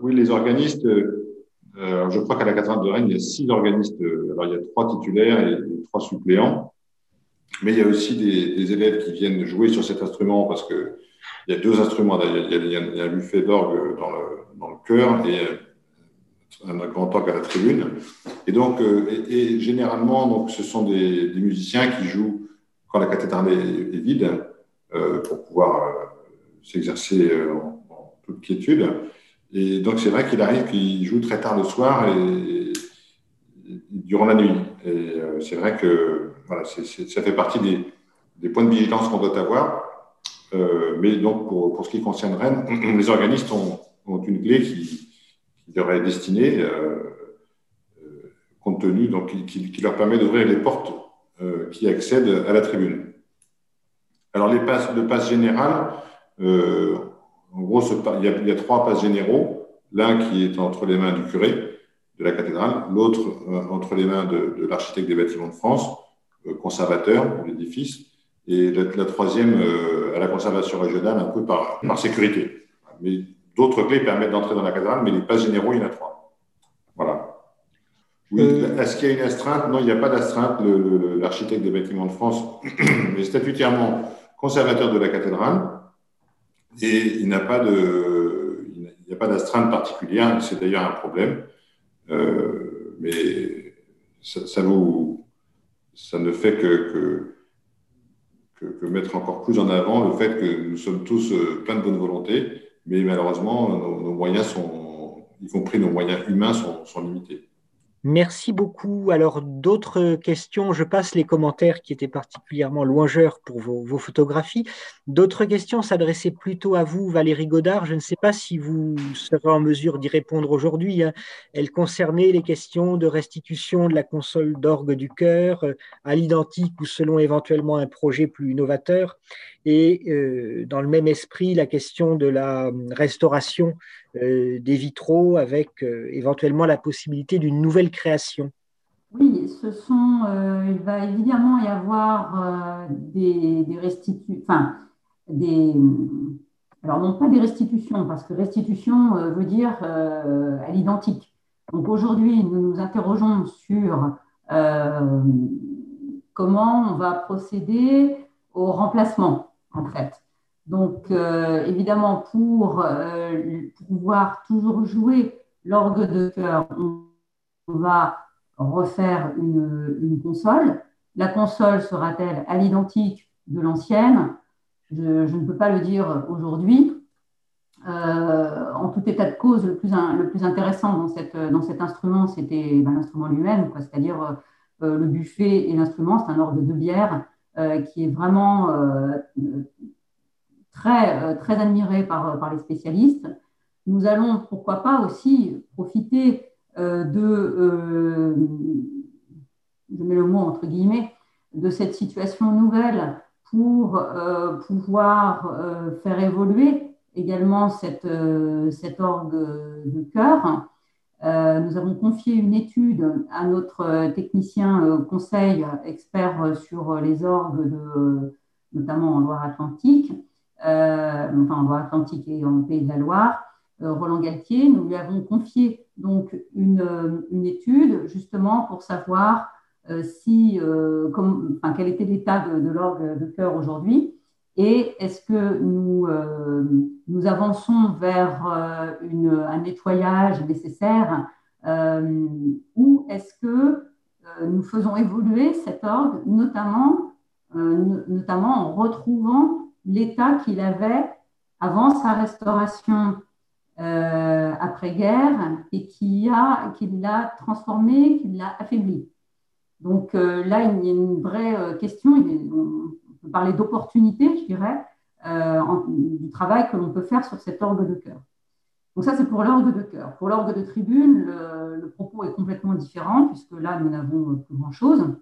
oui, les organistes, euh, je crois qu'à la cathédrale de Rennes, il y a six organistes. Alors, il y a trois titulaires et, trois suppléants. Mais il y a aussi des, élèves qui viennent jouer sur cet instrument parce que il y a deux instruments. Il y a, il y a, un buffet d'orgue dans le, dans le chœur et un grand orgue à la tribune. Et donc, euh, et, généralement, donc, ce sont des, des, musiciens qui jouent quand la cathédrale est, vide euh, pour pouvoir euh, s'exercer en, toute quiétude. Et donc, c'est vrai qu'il arrive qu'il joue très tard le soir et, durant la nuit. Et euh, c'est vrai que voilà, ça fait partie des, points de vigilance qu'on doit avoir. Euh, mais donc, pour, pour, ce qui concerne Rennes, les organistes ont, une clé qui, leur est destinée, euh, euh compte tenu, donc, qui, leur permet d'ouvrir les portes qui accèdent à la tribune. Alors, les passes, le passe général, euh, en gros, il y, a, trois passes généraux L'un qui est entre les mains du curé de la cathédrale, l'autre entre les mains de, l'architecte des bâtiments de France, conservateur de l'édifice, et la, troisième à la conservation régionale, un peu par, par sécurité. Mais d'autres clés permettent d'entrer dans la cathédrale, mais les pas généraux, il y en a trois. Voilà. Oui, euh, est-ce qu'il y a une astreinte? Non, il n'y a pas d'astreinte. L'architecte des bâtiments de France est statutairement conservateur de la cathédrale et il n'a pas de, il n'y a pas d'astreinte particulière. C'est d'ailleurs un problème, euh, mais ça, vous, ça ne fait que, que, que, mettre encore plus en avant le fait que nous sommes tous euh, plein de bonne volonté, mais malheureusement nos, moyens sont, y compris nos moyens humains, sont limités. Merci beaucoup. Alors, d'autres questions, je passe les commentaires qui étaient particulièrement louangeurs pour vos, photographies. D'autres questions s'adressaient plutôt à vous, Valérie Godard. Je ne sais pas si vous serez en mesure d'y répondre aujourd'hui. Hein. Elles concernaient les questions de restitution de la console d'orgue du cœur euh, à l'identique ou selon éventuellement un projet plus novateur. Et euh, dans le même esprit, la question de la restauration euh, des vitraux avec euh, éventuellement la possibilité d'une nouvelle création Oui, ce sont, euh, il va évidemment y avoir des, restitutions, enfin, alors non pas des restitutions, parce que restitution veut dire à l'identique. Donc aujourd'hui, nous nous interrogeons sur comment on va procéder au remplacement, en fait. Donc, euh, évidemment, pour euh, pouvoir toujours jouer l'orgue de cœur, on, va refaire une, console. La console sera-t-elle à l'identique de l'ancienne? Je, ne peux pas le dire aujourd'hui. Euh, en tout état de cause, le plus, intéressant dans cet instrument, c'était ben, l'instrument lui-même, c'est-à-dire le buffet et l'instrument. C'est un orgue de bière qui est vraiment très, euh, admiré par, euh, par les spécialistes. Nous allons, pourquoi pas, aussi profiter euh, de, je mets le entre guillemets, de cette situation nouvelle pour pouvoir faire évoluer également cette, cet orgue de cœur. nous avons confié une étude à notre technicien conseil expert sur les orgues, de, notamment en Loire-Atlantique, enfin en Loire-Atlantique et en Pays de la Loire, euh, Roland Galtier. Nous lui avons confié donc une, euh, une étude justement pour savoir si, enfin, quel était l'état de, l'orgue de cœur aujourd'hui et est-ce que nous, nous avançons vers une, un nettoyage nécessaire ou est-ce que nous faisons évoluer cet orgue, notamment, notamment en retrouvant l'état qu'il avait avant sa restauration euh, après-guerre et qui l'a transformé, qui l'a affaibli. Donc euh, là, il y a une vraie euh, question, on peut parler d'opportunité, je dirais, du travail que l'on peut faire sur cet orgue de cœur. Donc ça, c'est pour l'orgue de cœur. Pour l'orgue de tribune, le, propos est complètement différent, puisque là, nous n'avons plus grand-chose.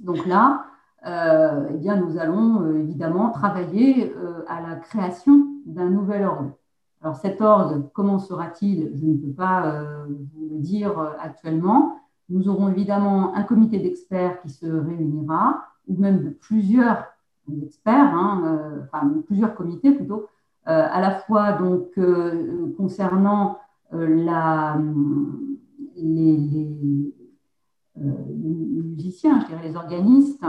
Donc là, euh, eh bien, nous allons euh, évidemment travailler euh, à la création d'un nouvel orgue. Alors cet orgue, comment sera-t-il? Je ne peux pas vous le dire actuellement. Nous aurons évidemment un comité d'experts qui se réunira, ou même de plusieurs experts, hein, enfin plusieurs comités plutôt, à la fois donc concernant les, les, musiciens, je dirais les organistes,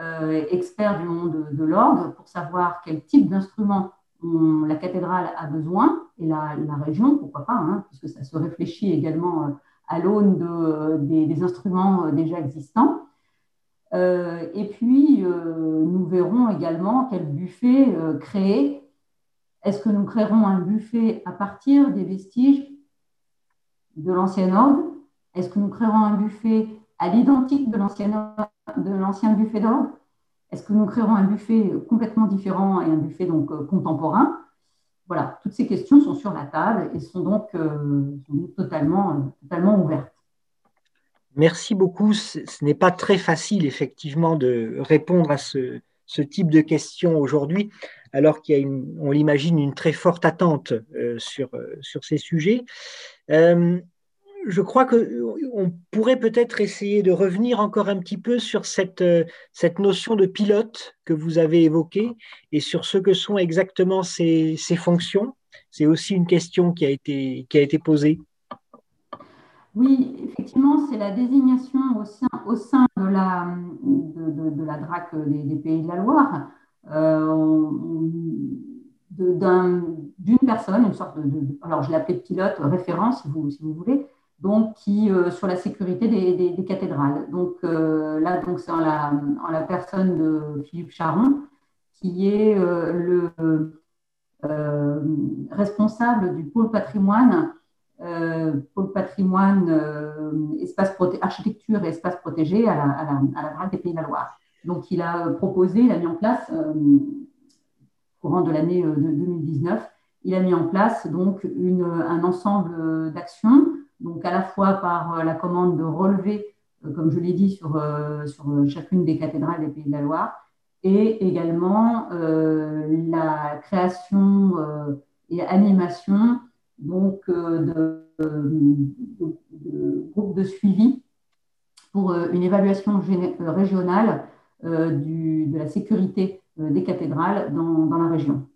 euh, experts du monde de, l'orgue pour savoir quel type d'instrument la cathédrale a besoin et la, région, pourquoi pas, hein, puisque ça se réfléchit également euh, à l'aune de, des, instruments euh, déjà existants. et puis, nous verrons également quel buffet créer. Est-ce que nous créerons un buffet à partir des vestiges de l'ancienne orgue? Est-ce que nous créerons un buffet à l'identique de l'ancien buffet d'or Est-ce que nous créerons un buffet complètement différent et un buffet donc euh, contemporain? Voilà, toutes ces questions sont sur la table et sont donc, euh, totalement, totalement ouvertes. Merci beaucoup. Ce n'est pas très facile, effectivement, de répondre à ce, type de questions aujourd'hui. alors qu'il y a, on l'imagine, une très forte attente sur, sur ces sujets je crois qu'on pourrait peut-être essayer de revenir encore un petit peu sur cette, euh, cette notion de pilote que vous avez évoquée et sur ce que sont exactement ces, fonctions. C'est aussi une question qui a été, qui a été posée. Oui, effectivement, c'est la désignation au sein, au sein de, la, de, la DRAC des, Pays de la Loire euh, d'une personne, une sorte de, alors je l'appelais pilote, référent si vous, si vous voulez, donc qui euh, sur la sécurité des, cathédrales. Donc euh, là, donc c'est en la, personne de Philippe Charon, qui est euh, le responsable du pôle patrimoine, pôle patrimoine, espace architecture et espace protégé à la, à des Pays de la Loire. Donc il a proposé, il a mis en place, courant de l'année 2019, il a mis en place donc un ensemble d'actions donc à la fois par euh, la commande de relever, euh, comme je l'ai dit, sur, euh, sur chacune des cathédrales des Pays de la Loire, et également la création et animation donc, de, groupes de suivi pour une évaluation régionale de la sécurité des cathédrales dans la région.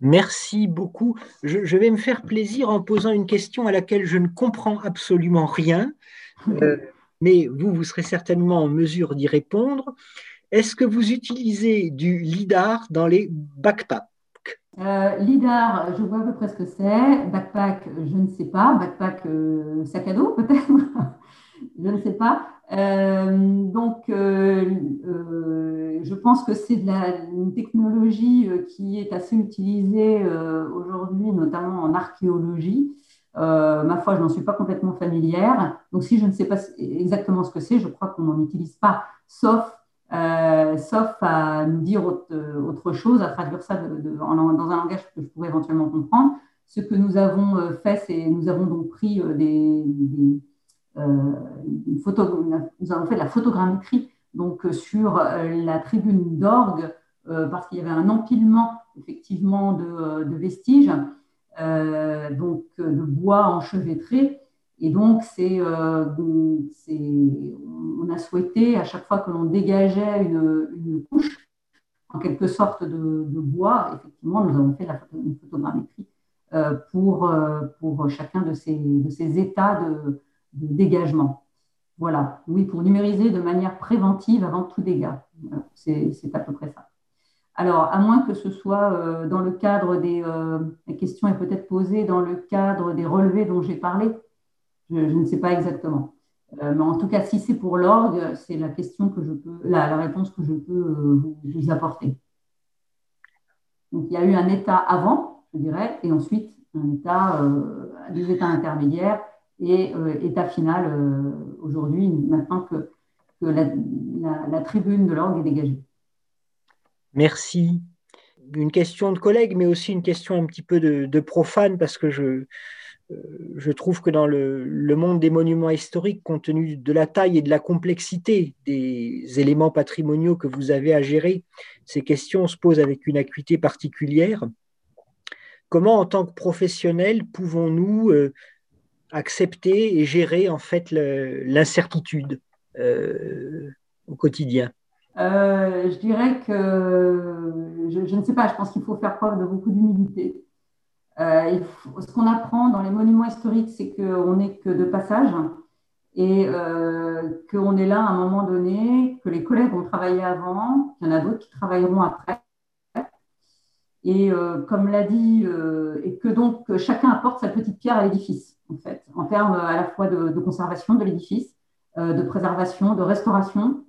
Merci beaucoup. Je, vais me faire plaisir en posant une question à laquelle je ne comprends absolument rien, euh, mais vous, vous serez certainement en mesure d'y répondre. Est-ce que vous utilisez du LIDAR dans les backpacks? Euh, LIDAR, je vois à peu près ce que c'est. Backpack, je ne sais pas. Backpack, euh, sac à dos peut-être? Je ne sais pas. Euh, donc, euh, euh, je pense que c'est une technologie qui est assez utilisée aujourd'hui, notamment en archéologie. ma foi, je n'en suis pas complètement familière. Donc, si je ne sais pas exactement ce que c'est, je crois qu'on n'en utilise pas, sauf, sauf à nous dire autre, chose, à traduire ça dans un langage que je pourrais éventuellement comprendre. Ce que nous avons fait, c'est nous avons donc pris des euh, nous avons fait de la photogrammétrie donc, euh, sur euh, la tribune d'orgue parce qu'il y avait un empilement effectivement de, vestiges, donc de bois enchevêtré. Et donc, c'est, on a souhaité, à chaque fois que l'on dégageait une, couche, en quelque sorte de, bois, effectivement, nous avons fait la une photogrammétrie pour, pour chacun de ces, de ces états de, de dégagement. Voilà, oui, pour numériser de manière préventive avant tout dégât. C'est à peu près ça. Alors, à moins que ce soit euh, dans le cadre des euh, la question est peut-être posée dans le cadre des relevés dont j'ai parlé, je, ne sais pas exactement. Euh, mais en tout cas, si c'est pour l'orgue, c'est la, réponse que je peux vous, apporter. Donc, il y a eu un état avant, je dirais, et ensuite un état, des états intermédiaires et euh, état final euh, aujourd'hui, maintenant que, la, tribune de l'orgue est dégagée. Merci. Une question de collègue, mais aussi une question un petit peu de, profane, parce que je, euh, je trouve que dans le, le, monde des monuments historiques, compte tenu de la taille et de la complexité des éléments patrimoniaux que vous avez à gérer, ces questions se posent avec une acuité particulière. Comment, en tant que professionnel, pouvons-nous accepter et gérer en fait l'incertitude euh, au quotidien euh, Je dirais que je, ne sais pas, je pense qu'il faut faire preuve de beaucoup d'humilité. Euh, ce qu'on apprend dans les monuments historiques, c'est qu'on n'est que de passage et qu'on est là à un moment donné, que les collègues ont travaillé avant, qu'il y en a d'autres qui travailleront après. Et comme l'a dit, et que donc chacun apporte sa petite pierre à l'édifice en fait, en termes à la fois de, conservation de l'édifice, euh, de préservation, de restauration,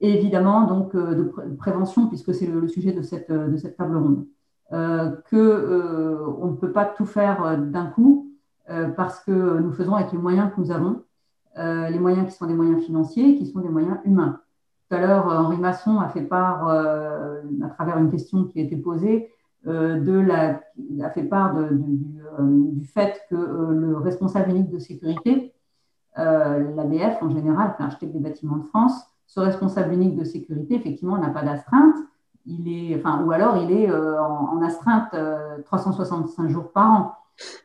et évidemment donc euh, de, prévention, puisque c'est le, sujet de cette, table ronde. Euh, que on ne peut pas tout faire d'un coup, parce que nous faisons avec les moyens que nous avons, les moyens qui sont des moyens financiers, qui sont des moyens humains. Tout à l'heure, Henri Masson a fait part, à travers une question qui a été posée, euh, de la, a fait part euh, du, fait que euh, le responsable unique de sécurité, l'ABF en général, l'architecte des bâtiments de France, ce responsable unique de sécurité, effectivement, n'a pas d'astreinte, il est, enfin, ou alors il est en, astreinte 365 jours par an.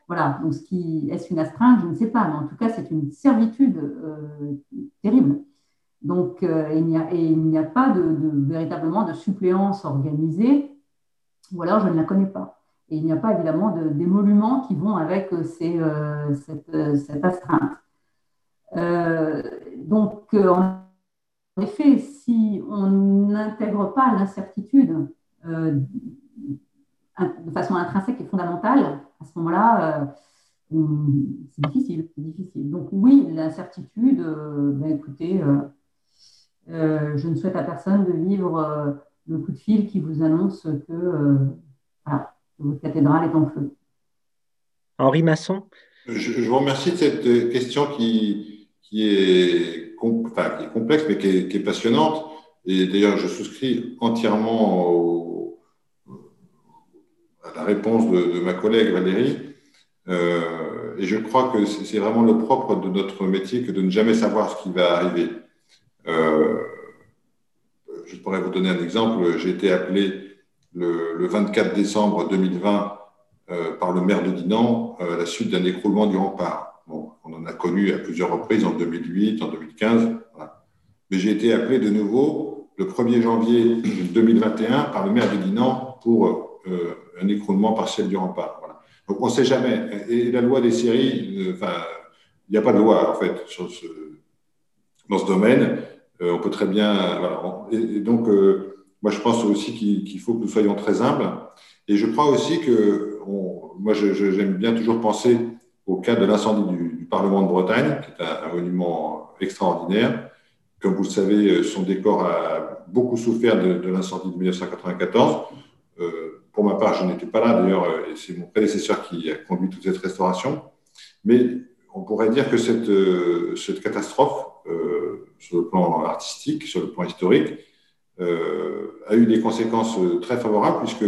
Voilà, donc ce qui est-ce une astreinte, je ne sais pas, mais en tout cas, c'est une servitude terrible. Donc, il n'y a, pas de, véritablement de suppléance organisée, ou alors je ne la connais pas. Et il n'y a pas évidemment d'émoluments qui vont avec cette, cette, astreinte. donc, en effet, si on n'intègre pas l'incertitude euh, de façon intrinsèque et fondamentale, à ce moment-là, euh, c'est difficile, difficile. Donc oui, l'incertitude, euh, ben, écoutez, je ne souhaite à personne de vivre le coup de fil qui vous annonce que, votre cathédrale est en feu. Henri Masson je, vous remercie de cette question qui, qui est qui est complexe, mais qui est, passionnante. Et d'ailleurs, je souscris entièrement à la réponse de, ma collègue Valérie. Euh, et je crois que c'est vraiment le propre de notre métier que de ne jamais savoir ce qui va arriver. Euh, je pourrais vous donner un exemple. J'ai été appelé le, 24 décembre 2020 euh, par le maire de Dinan à la suite d'un écroulement du rempart on en a connu à plusieurs reprises en 2008, en 2015. Mais j'ai été appelé de nouveau le 1er janvier 2021 par le maire de Dinan pour euh, un écroulement partiel du rempart. Donc on ne sait jamais. Et la loi des séries, euh, il n'y a pas de loi en fait dans ce domaine. Euh, on peut très bien. Et, donc, moi je pense aussi qu'il faut que nous soyons très humbles. Et je crois aussi que, moi j'aime bien toujours penser au cas de l'incendie du, Parlement de Bretagne, qui est un, monument extraordinaire. Comme vous le savez, son décor a beaucoup souffert de, l'incendie de 1994. Euh, pour ma part, je n'étais pas là d'ailleurs, et c'est mon prédécesseur qui a conduit toute cette restauration. Mais on pourrait dire que cette, euh, catastrophe, euh, sur le plan artistique, sur le plan historique, a eu des conséquences très favorables, puisque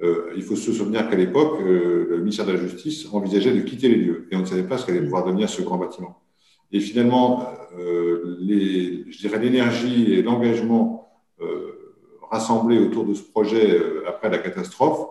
euh, il faut se souvenir qu'à l'époque, euh, le ministère de la Justice envisageait de quitter les lieux et on ne savait pas ce qu'allait pouvoir devenir ce grand bâtiment. Et finalement, euh, je dirais l'énergie et l'engagement rassemblés autour de ce projet après la catastrophe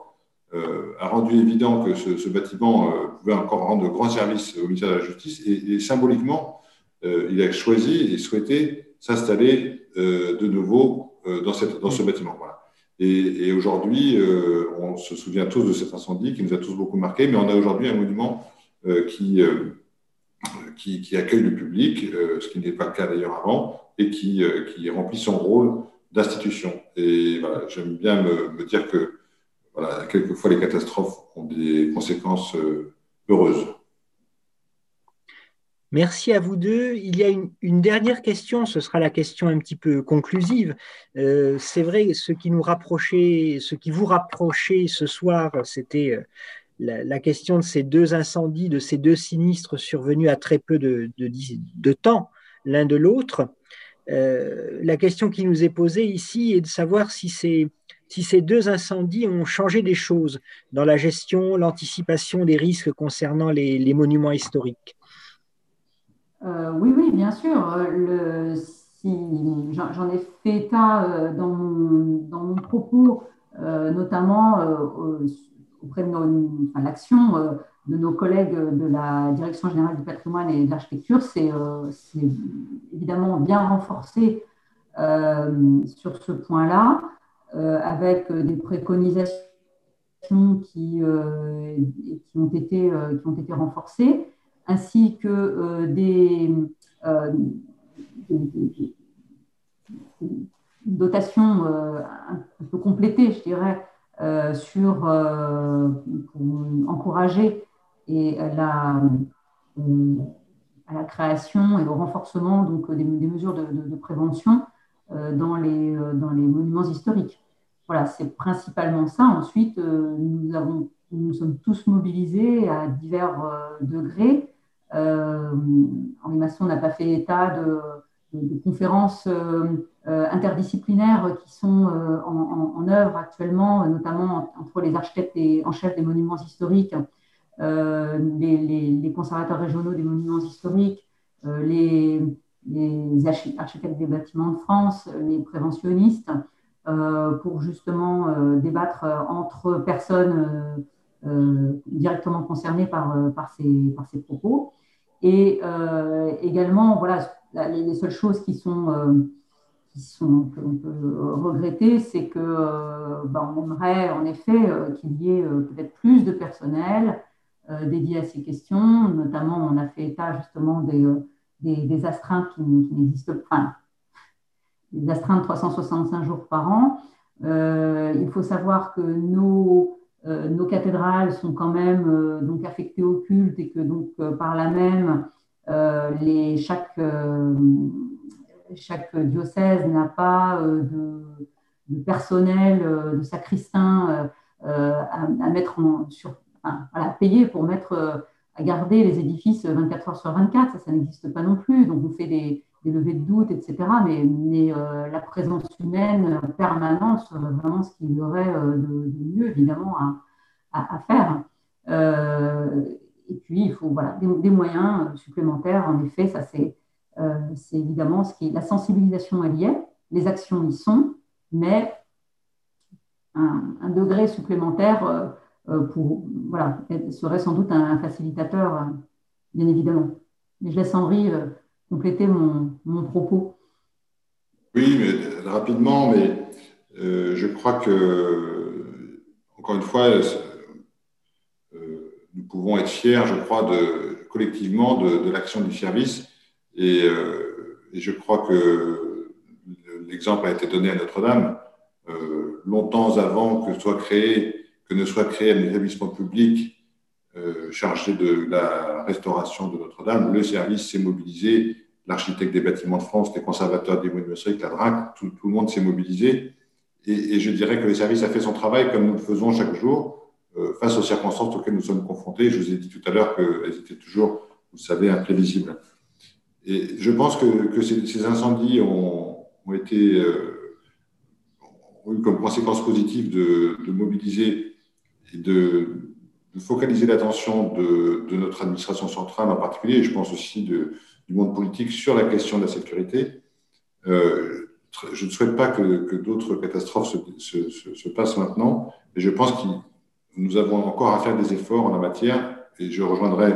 a rendu évident que ce, bâtiment pouvait encore rendre de grands services au ministère de la Justice et, symboliquement, il a choisi et souhaité s'installer de nouveau dans, cette, dans ce bâtiment. Voilà. Et, aujourd'hui, euh, on se souvient tous de cet incendie qui nous a tous beaucoup marqué, mais on a aujourd'hui un monument euh, qui, euh, qui, qui, accueille le public, ce qui n'est pas le cas d'ailleurs avant, et qui, qui, remplit son rôle d'institution. Et voilà, j'aime bien me, me, dire que voilà, quelquefois les catastrophes ont des conséquences heureuses. Merci à vous deux. Il y a une, dernière question, ce sera la question un petit peu conclusive. Euh, c'est vrai, ce qui nous rapprochait, ce qui vous rapprochait ce soir, c'était euh, la, question de ces deux incendies, de ces deux sinistres survenus à très peu de, temps l'un de l'autre. Euh, la question qui nous est posée ici est de savoir si ces, si ces deux incendies ont changé des choses dans la gestion, l'anticipation des risques concernant les monuments historiques. Euh, oui, oui, bien sûr. Euh, j'en ai fait état euh, dans mon, propos, notamment auprès de l'action de nos collègues de la Direction générale du patrimoine et de l'architecture, c'est évidemment bien renforcé sur ce point-là, avec des préconisations qui ont été renforcées ainsi que euh, euh, des, dotations euh, un peu complétées, je dirais, sur, pour encourager et la, à la création et au renforcement donc, des, mesures de, prévention dans, les, dans les monuments historiques. Voilà, c'est principalement ça. Ensuite, nous, avons, nous sommes tous mobilisés à divers degrés Henri Masson n'a pas fait état de, conférences euh, euh, interdisciplinaires qui sont en, œuvre actuellement, notamment entre les architectes en chef des monuments historiques, les, conservateurs régionaux des monuments historiques, les, architectes des bâtiments de France, les préventionnistes. pour justement débattre entre personnes directement concernées par ces propos. Et également, voilà, les, seules choses qui sont sont qu'on peut regretter, c'est que ben, on aimerait en effet qu'il y ait peut-être plus de personnel dédié à ces questions. Notamment, on a fait état justement des, des, astreintes qui, n'existent pas, des astreintes 365 jours par an. Euh, il faut savoir que nos, euh, nos cathédrales sont quand même euh, donc affectées au culte et que donc par là même chaque, diocèse n'a pas de, personnel de sacristain à, mettre sur, à payer pour mettre à garder les édifices 24 heures sur 24, ça, ça n'existe pas non plus. Donc on fait des, levées de doute, etc. Mais, euh, la présence humaine permanente serait vraiment ce qu'il y aurait euh, de, mieux, évidemment, à, faire. Euh, et puis, il faut voilà, des, moyens supplémentaires. En effet, ça c'est c'est évidemment ce qui la sensibilisation, elle y est, les actions y sont, mais un, degré supplémentaire euh, pour, voilà, serait sans doute un, facilitateur, euh, bien évidemment. Mais je laisse Henri euh, compléter mon, mon, propos. Oui, mais rapidement, mais je crois que, encore une fois, nous pouvons être fiers, je crois, de, collectivement de, l'action du service. Et, et, je crois que l'exemple a été donné à Notre-Dame. longtemps avant que soit créé que ne soit créé un établissement public euh, chargé de la restauration de Notre-Dame. Le service s'est mobilisé, l'architecte des bâtiments de France, les conservateurs des monuments historiques, la DRAC, tout, le monde s'est mobilisé. Et, je dirais que le service a fait son travail comme nous le faisons chaque jour euh, face aux circonstances auxquelles nous sommes confrontés. Je vous ai dit tout à l'heure qu'elles étaient toujours, vous savez, imprévisibles. Et je pense que, ces, incendies euh, ont eu comme conséquence positive de, de mobiliser et de, focaliser l'attention de, notre administration centrale en particulier, et je pense aussi du monde politique, sur la question de la sécurité. Euh, je ne souhaite pas que, d'autres catastrophes se, se, passent maintenant, mais je pense que nous avons encore à faire des efforts en la matière, et je rejoindrai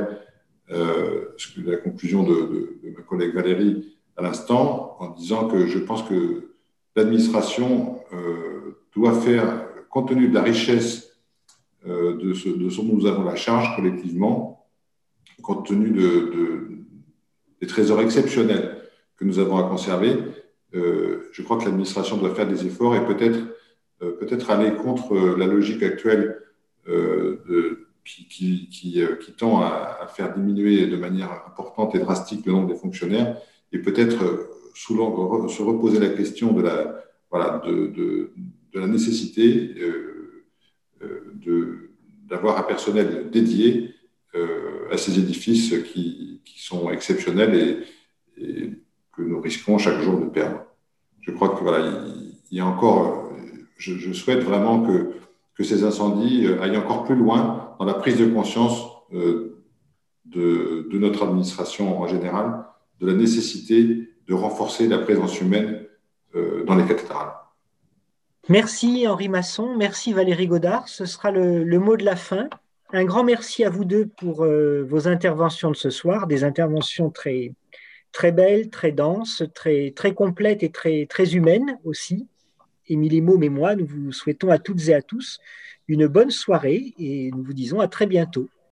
euh, la conclusion de, ma collègue Valérie à l'instant, en disant que je pense que l'administration euh, doit faire, compte tenu de la richesse de, ce, dont nous avons la charge collectivement, compte tenu de, des trésors exceptionnels que nous avons à conserver. Euh, je crois que l'administration doit faire des efforts et peut-être euh, peut-être aller contre la logique actuelle qui, tend à, faire diminuer de manière importante et drastique le nombre des fonctionnaires et peut-être se reposer la question de la nécessité d'avoir un personnel dédié euh, à ces édifices qui, sont exceptionnels et, que nous risquons chaque jour de perdre. Je crois que voilà, il, y a encore, je, souhaite vraiment que, que, ces incendies aillent encore plus loin dans la prise de conscience euh, de, de, notre administration en général, de la nécessité de renforcer la présence humaine euh, dans les cathédrales. Merci Henri Masson, merci Valérie Godard. Ce sera le, mot de la fin. Un grand merci à vous deux pour euh, vos interventions de ce soir, des interventions très, belles, très denses, très, très complètes et très, très humaines aussi. Émilie Môme et moi, nous vous souhaitons à toutes et à tous une bonne soirée et nous vous disons à très bientôt.